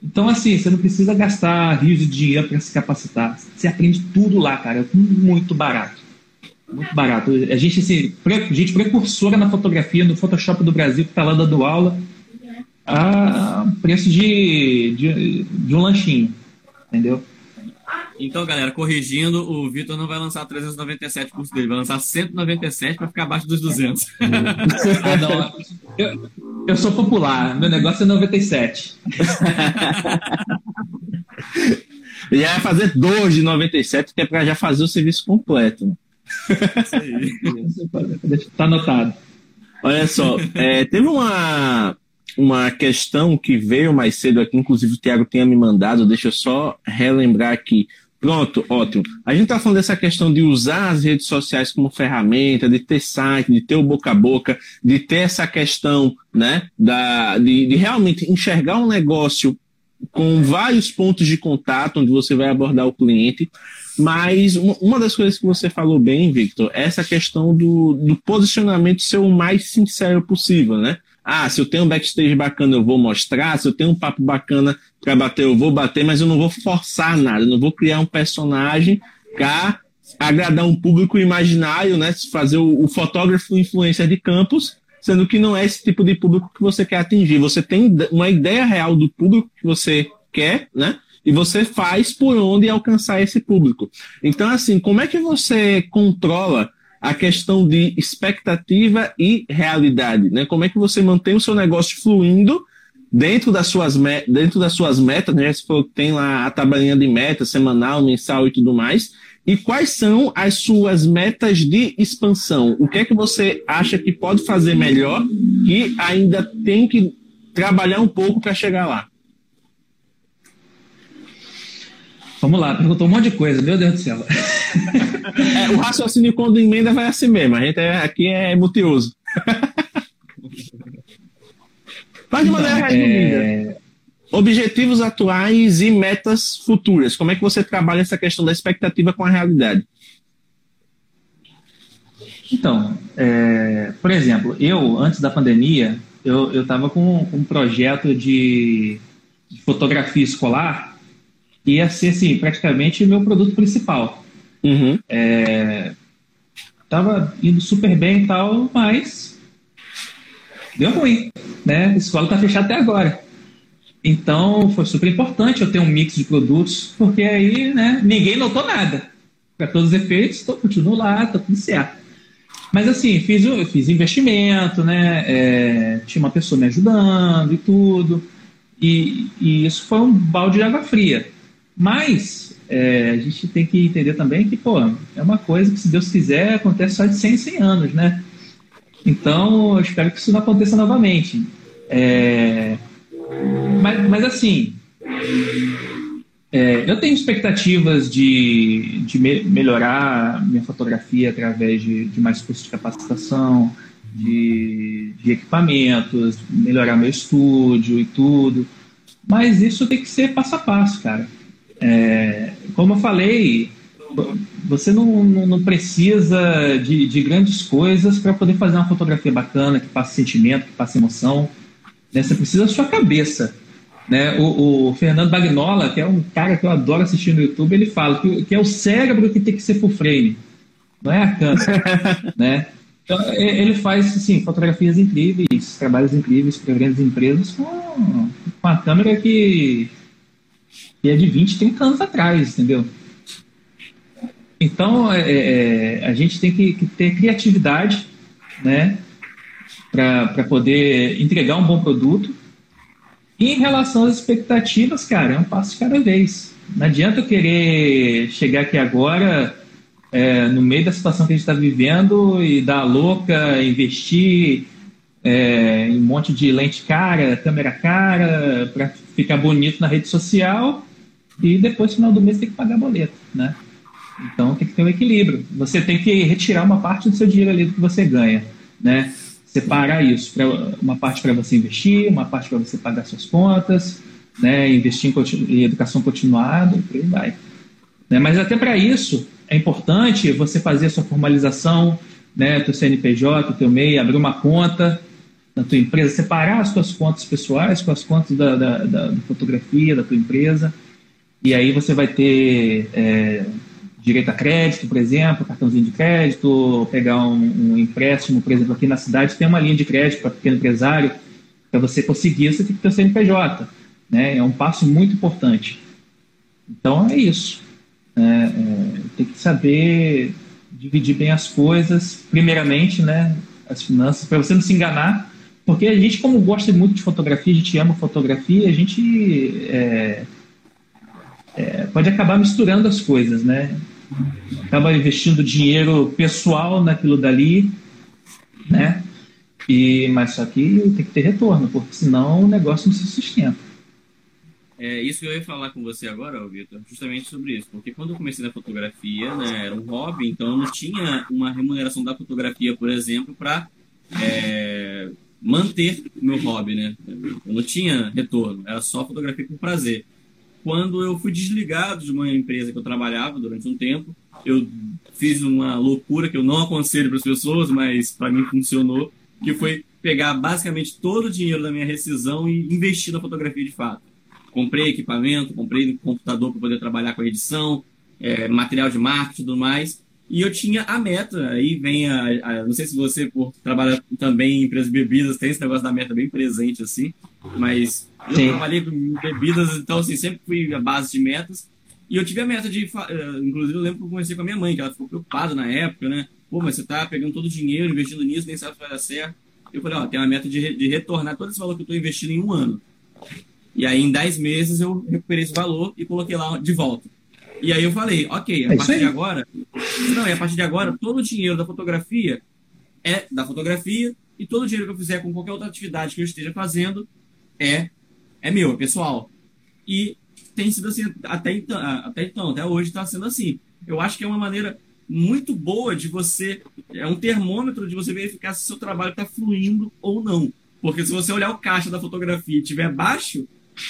Então, assim, você não precisa gastar rios de dinheiro para se capacitar. Você aprende tudo lá, cara. É muito barato. Muito barato. A gente, assim, gente precursora na fotografia, no Photoshop do Brasil, que está lá dando aula, a preço de, de, de um lanchinho. Entendeu? Então, galera, corrigindo, o Vitor não vai lançar 397 curso dele, vai lançar 197 para ficar abaixo dos 200. ah, não. Eu, eu sou popular, meu negócio é 97. [LAUGHS] já vai fazer dois de 97, que é para já fazer o serviço completo. Isso aí. tá anotado. Olha só, é, teve uma, uma questão que veio mais cedo aqui, inclusive o Thiago tinha me mandado, deixa eu só relembrar aqui. Pronto, ótimo. A gente está falando dessa questão de usar as redes sociais como ferramenta, de ter site, de ter o boca a boca, de ter essa questão, né, da, de, de realmente enxergar um negócio com vários pontos de contato onde você vai abordar o cliente. Mas uma das coisas que você falou bem, Victor, é essa questão do, do posicionamento ser o mais sincero possível, né? Ah, se eu tenho um backstage bacana, eu vou mostrar. Se eu tenho um papo bacana para bater, eu vou bater, mas eu não vou forçar nada. Eu não vou criar um personagem para agradar um público imaginário, né? Fazer o, o fotógrafo influencer de campus, sendo que não é esse tipo de público que você quer atingir. Você tem uma ideia real do público que você quer, né? E você faz por onde alcançar esse público. Então, assim, como é que você controla a questão de expectativa e realidade, né? Como é que você mantém o seu negócio fluindo dentro das suas, dentro das suas metas, né? Você falou que tem lá a tabelinha de metas semanal, mensal e tudo mais. E quais são as suas metas de expansão? O que é que você acha que pode fazer melhor e ainda tem que trabalhar um pouco para chegar lá? Vamos lá, perguntou um monte de coisa, meu Deus do céu. É, o raciocínio quando emenda vai assim mesmo, a gente é, aqui é multiuso. Mas de maneira então, resumida, é... objetivos atuais e metas futuras. Como é que você trabalha essa questão da expectativa com a realidade? Então, é, por exemplo, eu, antes da pandemia, eu estava com, com, um projeto de, de fotografia escolar ia ser assim, praticamente meu produto principal. Uhum. É, tava indo super bem e tal, mas deu ruim, né? A escola tá fechada até agora. Então foi super importante eu ter um mix de produtos, porque aí, né, ninguém notou nada. Para todos os efeitos, tô, continuo lá, tá tudo certo. Mas assim, fiz, fiz investimento, né? É, tinha uma pessoa me ajudando e tudo. E, e isso foi um balde de água fria. Mas é, a gente tem que entender também que, pô, é uma coisa que, se Deus quiser, acontece só de 100 em 100 anos, né? Então, eu espero que isso não aconteça novamente. É, mas, mas, assim, é, eu tenho expectativas de, de me, melhorar minha fotografia através de, de mais cursos de capacitação, de, de equipamentos, melhorar meu estúdio e tudo. Mas isso tem que ser passo a passo, cara. É, como eu falei, você não, não, não precisa de, de, grandes coisas para poder fazer uma fotografia bacana, que passe sentimento, que passe emoção. Né? Você precisa da sua cabeça. Né? O, o, Fernando Bagnola, que é um cara que eu adoro assistir no YouTube, ele fala que, que é o cérebro que tem que ser full frame, não é a câmera. [LAUGHS] né? Então, ele faz assim, fotografias incríveis, trabalhos incríveis para grandes empresas com, com uma câmera que, que é de 20, 30 anos atrás, entendeu? Então, é, é, a gente tem que, que ter criatividade, né, para poder entregar um bom produto. E em relação às expectativas, cara, é um passo de cada vez. Não adianta eu querer chegar aqui agora, é, no meio da situação que a gente está vivendo, e dar louca, investir é, um monte de lente cara, câmera cara, para ficar bonito na rede social, e depois, no final do mês, tem que pagar boleto, né? Então tem que ter um equilíbrio. Você tem que retirar uma parte do seu dinheiro ali do que você ganha, né? Separar isso, pra, uma parte para você investir, uma parte para você pagar suas contas, né? Investir em, em educação continuada, por aí vai. Né? Mas até para isso é importante você fazer a sua formalização, né? Teu CNPJ, teu MEI, abrir uma conta na tua empresa, separar as tuas contas pessoais com as contas da, da, da fotografia da tua empresa. E aí você vai ter é, direito a crédito, por exemplo, cartãozinho de crédito, pegar um, um empréstimo, por exemplo, aqui na cidade tem uma linha de crédito para pequeno empresário, para você conseguir, você tem que ter o CNPJ, né? É um passo muito importante. Então é isso. É, é, tem que saber dividir bem as coisas, primeiramente, né? As finanças, para você não se enganar, porque a gente, como gosta muito de fotografia, a gente ama fotografia, a gente é, é, pode acabar misturando as coisas, né? acaba investindo dinheiro pessoal naquilo dali, né? E, mas só que tem que ter retorno, porque senão o negócio não se sustenta. É isso que eu ia falar com você agora, Vitor, justamente sobre isso. Porque quando eu comecei na fotografia, né, era um hobby, então eu não tinha uma remuneração da fotografia, por exemplo, para é, manter meu hobby, né? Eu não tinha retorno, era só fotografia por prazer quando eu fui desligado de uma empresa que eu trabalhava durante um tempo. Eu fiz uma loucura que eu não aconselho para as pessoas, mas para mim funcionou, que foi pegar basicamente todo o dinheiro da minha rescisão e investir na fotografia de fato. Comprei equipamento, comprei computador para poder trabalhar com a edição, é, material de marketing e tudo mais. E eu tinha a meta, aí vem a, a, Não sei se você, por trabalhar também em empresas de bebidas, tem esse negócio da meta bem presente, assim, mas eu Sim. trabalhei com bebidas, então, assim, sempre fui a base de metas. E eu tive a meta de. Eh, inclusive, eu lembro que eu conversei com a minha mãe, que ela ficou preocupada na época, né? Pô, mas você tá pegando todo o dinheiro, investindo nisso, nem sabe se vai dar certo. Eu falei, ó, tem uma meta de, de retornar todo esse valor que eu tô investindo em um ano. E aí, em 10 meses, eu recuperei esse valor e coloquei lá de volta. E aí eu falei, ok, a é partir de agora. Não, e a partir de agora, todo o dinheiro da fotografia é da fotografia e todo o dinheiro que eu fizer com qualquer outra atividade que eu esteja fazendo é, é meu, é pessoal. E tem sido assim até então, até, então, até hoje está sendo assim. Eu acho que é uma maneira muito boa de você. É um termômetro de você verificar se seu trabalho está fluindo ou não. Porque se você olhar o caixa da fotografia e estiver baixo,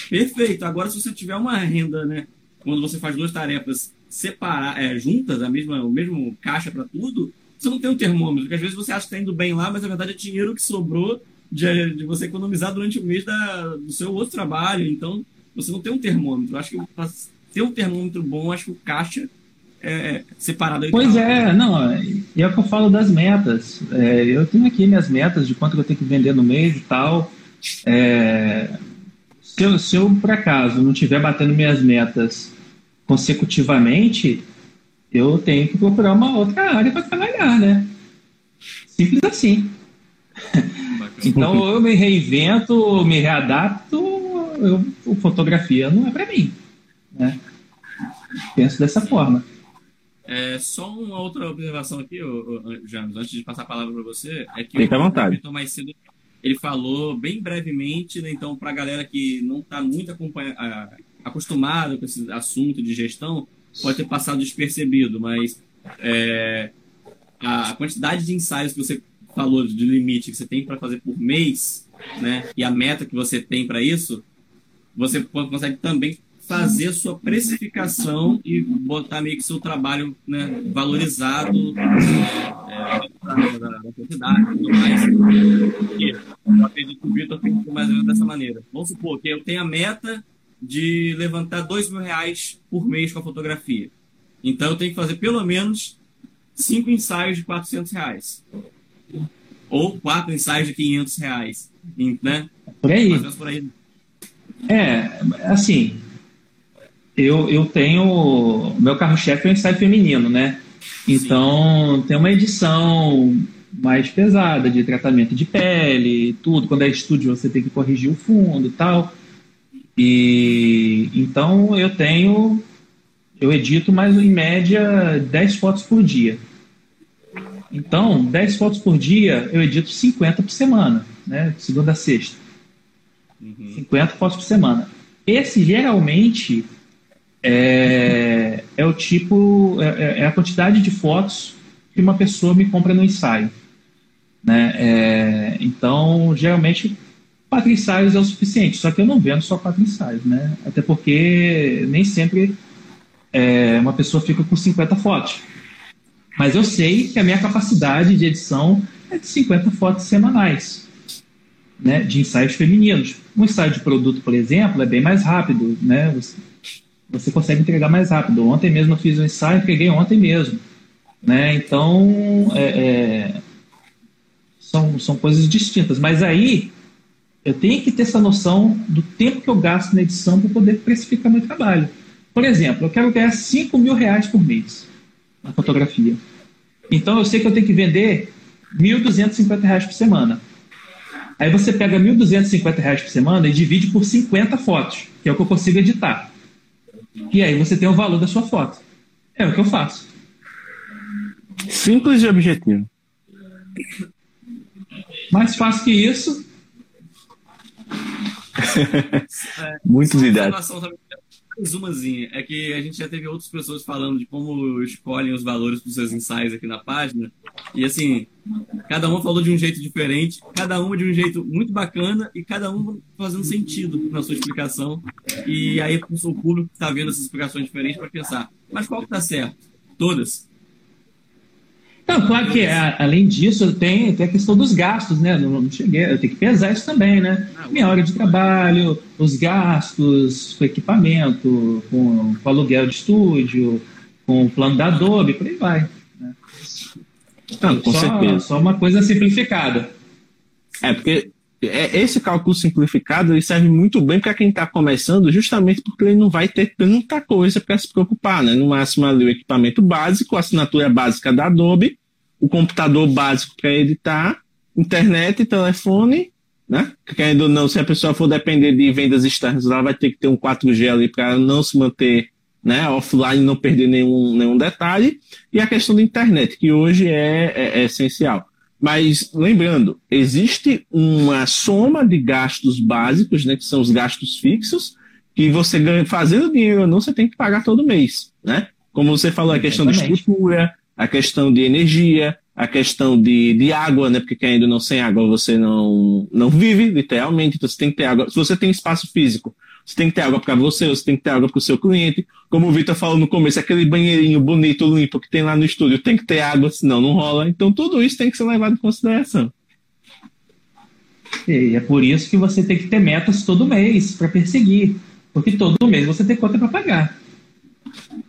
perfeito. Agora, se você tiver uma renda, né? Quando você faz duas tarefas separar, é, juntas, a mesma, o mesmo caixa para tudo, você não tem um termômetro, porque às vezes você acha que está indo bem lá, mas na verdade é dinheiro que sobrou de, de você economizar durante o mês da, do seu outro trabalho. Então, você não tem um termômetro. Eu acho que para ter um termômetro bom, acho que o caixa é separado. Aí pois é, não, e é o que eu falo das metas. É, eu tenho aqui minhas metas de quanto eu tenho que vender no mês e tal. É, se, eu, se eu, por acaso, não estiver batendo minhas metas consecutivamente, eu tenho que procurar uma outra área para trabalhar, né? Simples assim. então eu me reinvento, me readapto, eu, fotografia não é para mim, né? Penso dessa forma. É, só uma outra observação aqui, James, antes de passar a palavra para você, é que Fica o vontade. mais cedo ele falou bem brevemente, né, então para a galera que não está muito acostumada com esse assunto de gestão, pode ter passado despercebido, mas é, a quantidade de ensaios que você falou de limite que você tem para fazer por mês, né, e a meta que você tem para isso, você consegue também fazer sua precificação e botar meio que seu trabalho né, valorizado é, da, da sociedade e tudo mais. E eu acredito que o Vitor tem mais ou menos dessa maneira. Vamos supor que eu tenho a meta de levantar dois mil reais por mês com a fotografia. Então eu tenho que fazer pelo menos cinco ensaios de 400 reais. Ou quatro ensaios de 500 reais, né? Por aí. por aí. É, assim, eu, eu tenho. Meu carro-chefe é o ensaio feminino, né? Então, Sim. tem uma edição mais pesada de tratamento de pele, tudo. Quando é estúdio, você tem que corrigir o fundo e tal. E então eu tenho, eu edito mais em média 10 fotos por dia. Então, 10 fotos por dia, eu edito 50 por semana, né? Segunda a sexta. Uhum. 50 fotos por semana. Esse geralmente é, é o tipo, é, é, a quantidade de fotos que uma pessoa me compra no ensaio. Né? É, então, geralmente, quatro ensaios é o suficiente, só que eu não vendo só quatro ensaios, né? Até porque nem sempre é, uma pessoa fica com 50 fotos. Mas eu sei que a minha capacidade de edição é de 50 fotos semanais, né? De ensaios femininos. Um ensaio de produto, por exemplo, é bem mais rápido, né? Você, você consegue entregar mais rápido. Ontem mesmo eu fiz um ensaio, entreguei ontem mesmo. Né? Então, é, é, são, são coisas distintas. Mas aí, eu tenho que ter essa noção do tempo que eu gasto na edição para poder precificar meu trabalho. Por exemplo, eu quero ganhar 5 mil reais por mês na fotografia. Então, eu sei que eu tenho que vender 1.250 reais por semana. Aí você pega 1.250 reais por semana e divide por 50 fotos, que é o que eu consigo editar. E aí você tem o valor da sua foto. É o que eu faço. Simples e objetivo. Mais fácil que isso. É, Muitos ideias. Mais umazinha. É que a gente já teve outras pessoas falando de como escolhem os valores dos seus ensaios aqui na página. E assim, cada uma falou de um jeito diferente, cada uma de um jeito muito bacana e cada uma fazendo sentido na sua explicação. E aí o público está vendo essas explicações diferentes para pensar, mas qual que está certo? Todas? Não, claro que além disso tem, tem a questão dos gastos, né? Não, não cheguei, eu tenho que pesar isso também, né? Minha hora de trabalho, os gastos, o equipamento, com, com aluguel de estúdio, com o plano da Adobe, por aí vai. Né? Não, com só, certeza. Só uma coisa simplificada. É, porque esse cálculo simplificado ele serve muito bem para quem está começando, justamente porque ele não vai ter tanta coisa para se preocupar, né? No máximo ali o equipamento básico, a assinatura básica da Adobe, o computador básico para editar, internet, telefone, né? Querendo ou não, se a pessoa for depender de vendas externas, ela vai ter que ter um 4G ali para não se manter né, offline, não perder nenhum, nenhum detalhe, e a questão da internet, que hoje é, é, é essencial. Mas lembrando, existe uma soma de gastos básicos, né, que são os gastos fixos, que você ganha fazendo dinheiro ou não, você tem que pagar todo mês, né? Como você falou, a questão Exatamente. de estrutura, a questão de energia, a questão de, de água, né? Porque ainda não sem água você não, não vive, literalmente. Então você tem que ter água. Se você tem espaço físico, você tem que ter água para você, você tem que ter água para o seu cliente. Como o Vitor falou no começo, aquele banheirinho bonito, limpo que tem lá no estúdio, tem que ter água, senão não rola. Então tudo isso tem que ser levado em consideração. E é por isso que você tem que ter metas todo mês para perseguir. Porque todo mês você tem conta para pagar.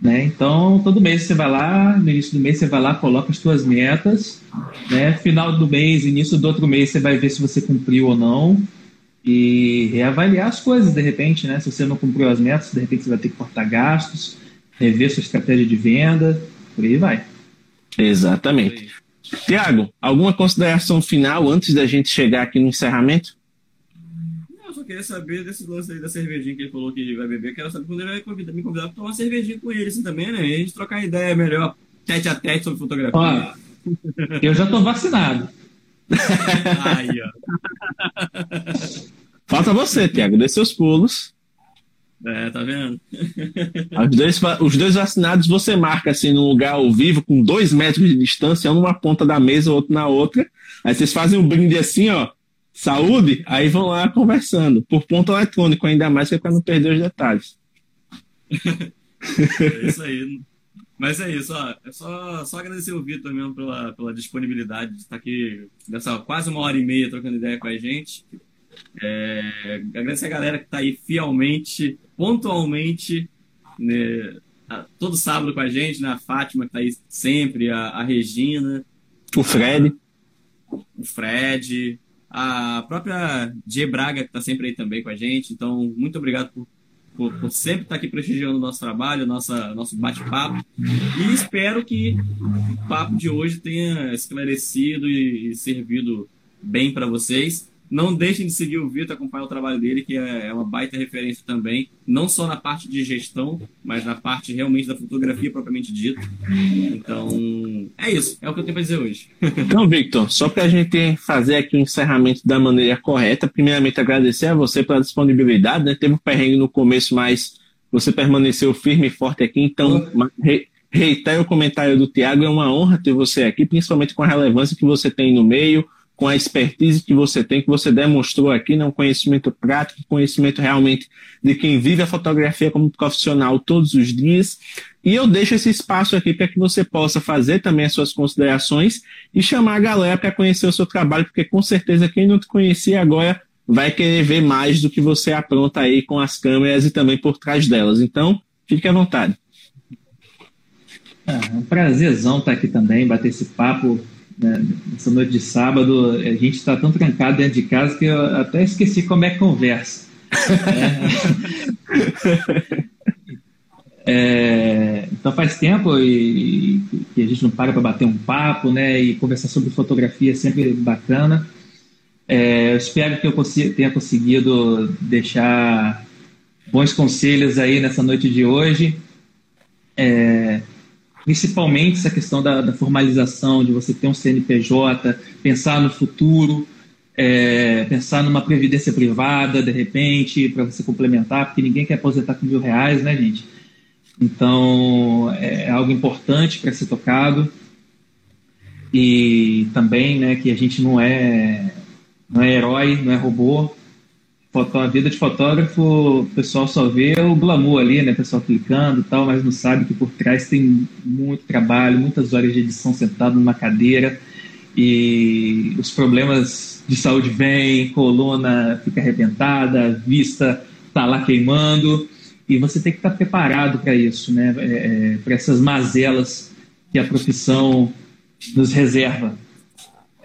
Né? Então, todo mês você vai lá, no início do mês você vai lá, coloca as suas metas. Né? Final do mês, início do outro mês, você vai ver se você cumpriu ou não e reavaliar as coisas de repente, né? Se você não cumpriu as metas, de repente você vai ter que cortar gastos, rever sua estratégia de venda, por aí vai. Exatamente. Tiago, alguma consideração final antes da gente chegar aqui no encerramento? Não, eu só queria saber desse lance aí da cervejinha que ele falou que vai beber. Quero saber quando ele vai convidar, me convidar para tomar uma cervejinha com ele assim também, né? E a gente trocar ideia melhor, tete a tete sobre fotografia. Ó, eu já tô vacinado. [LAUGHS] Aí, ó. [LAUGHS] Falta você, Tiago, dê seus pulos. É, tá vendo? [LAUGHS] Os dois, os dois vacinados você marca assim num lugar ao vivo, com dois metros de distância, um numa ponta da mesa, outro na outra. Aí vocês fazem um brinde assim, ó. Saúde, aí vão lá conversando. Por ponto eletrônico, ainda mais que é para não perder os detalhes. [LAUGHS] é isso [LAUGHS] aí. Mas é isso, ó. É só, só agradecer o Vitor mesmo pela, pela disponibilidade de estar aqui nessa quase uma hora e meia trocando ideia com a gente. É, agradecer a galera que está aí fielmente, pontualmente, né, todo sábado com a gente, né? A Fátima que está aí sempre, a, a Regina. O Fred. o Fred, a própria G Braga, que está sempre aí também com a gente. Então, muito obrigado por, por, por sempre estar tá aqui prestigiando o nosso trabalho, nossa, nosso bate-papo. E espero que o papo de hoje tenha esclarecido e, e servido bem para vocês. Não deixem de seguir o Vitor, acompanhar o trabalho dele, que é, é uma baita referência também, não só na parte de gestão, mas na parte realmente da fotografia propriamente dita. Então, é isso, é o que eu tenho para dizer hoje. Então, Victor, só para a gente fazer aqui o um encerramento da maneira correta, primeiramente agradecer a você pela disponibilidade, né? Teve um perrengue no começo, mas você permaneceu firme e forte aqui, então re, reitero o comentário do Tiago, é uma honra ter você aqui, principalmente com a relevância que você tem no meio, com a expertise que você tem, que você demonstrou aqui, né, um conhecimento prático, conhecimento realmente de quem vive a fotografia como profissional todos os dias. E eu deixo esse espaço aqui para que você possa fazer também as suas considerações e chamar a galera para conhecer o seu trabalho, porque com certeza quem não te conhecia agora vai querer ver mais do que você apronta aí com as câmeras e também por trás delas. Então, fique à vontade. É um prazerzão estar aqui também, bater esse papo né, essa noite de sábado, a gente está tão trancado dentro de casa que eu até esqueci como é conversa. é. [LAUGHS] é, então faz tempo e, que a gente não para para bater um papo, né? E conversar sobre fotografia é sempre bacana. É, eu espero que eu tenha conseguido deixar bons conselhos aí nessa noite de hoje. É, principalmente essa questão da, da, formalização, de você ter um CNPJ, pensar no futuro, é, pensar numa previdência privada, de repente, para você complementar, porque ninguém quer aposentar com mil reais, né, gente? Então, é algo importante para ser tocado. E também, né, que a gente não é, não é herói, não é robô, a vida de fotógrafo, o pessoal só vê o glamour ali, né? O pessoal clicando e tal, mas não sabe que por trás tem muito trabalho, muitas horas de edição sentado numa cadeira e os problemas de saúde vêm, coluna fica arrebentada, vista tá lá queimando e você tem que estar preparado para isso, né? É, é, para essas mazelas que a profissão nos reserva.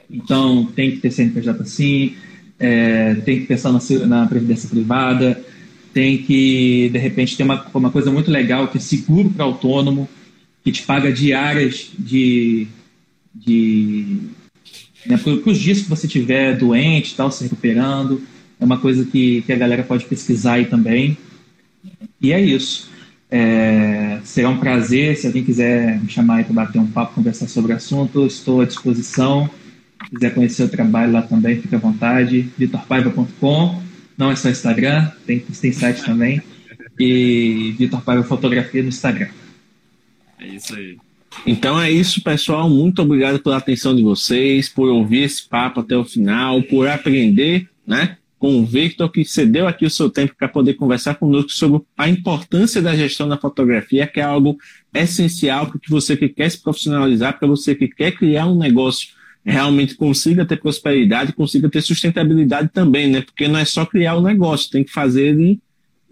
Então tem que ter CNPJ sim, é, tem que pensar na, na, previdência privada, tem que, de repente, ter uma, uma coisa muito legal que é seguro para autônomo, que te paga diárias de. de né, para os dias que você estiver doente, tal, se recuperando. É uma coisa que, que a galera pode pesquisar aí também. E é isso. É, será um prazer. Se alguém quiser me chamar para bater um papo, conversar sobre o assunto, estou à disposição quiser conhecer o trabalho lá também, fica à vontade. vitorpaiva.com. Não é só Instagram, tem, tem site também. E Vitor Paiva Fotografia no Instagram. É isso aí. Então é isso, pessoal. Muito obrigado pela atenção de vocês, por ouvir esse papo até o final, por aprender, né? Com o Victor, que cedeu aqui o seu tempo para poder conversar conosco sobre a importância da gestão da fotografia, que é algo essencial para que você que quer se profissionalizar, para você que quer criar um negócio realmente consiga ter prosperidade, consiga ter sustentabilidade também, né? Porque não é só criar o negócio, tem que fazer ele,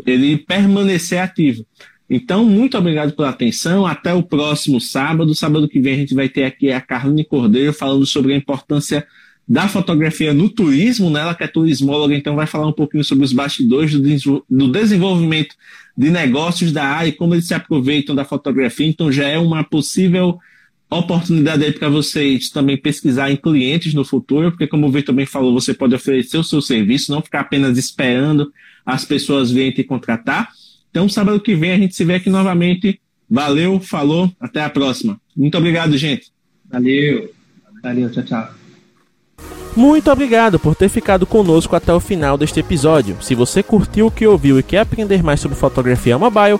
ele permanecer ativo. Então, muito obrigado pela atenção. Até o próximo sábado. Sábado que vem a gente vai ter aqui a Carline Cordeiro falando sobre a importância da fotografia no turismo, né? Ela que é turismóloga, então vai falar um pouquinho sobre os bastidores do, do desenvolvimento de negócios da área e como eles se aproveitam da fotografia. Então já é uma possível oportunidade aí para vocês também pesquisar em clientes no futuro, porque como o Vitor também falou, você pode oferecer o seu serviço, não ficar apenas esperando as pessoas virem te contratar. Então, sábado que vem a gente se vê aqui novamente. Valeu, falou, até a próxima. Muito obrigado, gente. Valeu. Valeu, tchau, tchau. Muito obrigado por ter ficado conosco até o final deste episódio. Se você curtiu o que ouviu e quer aprender mais sobre fotografia mobile,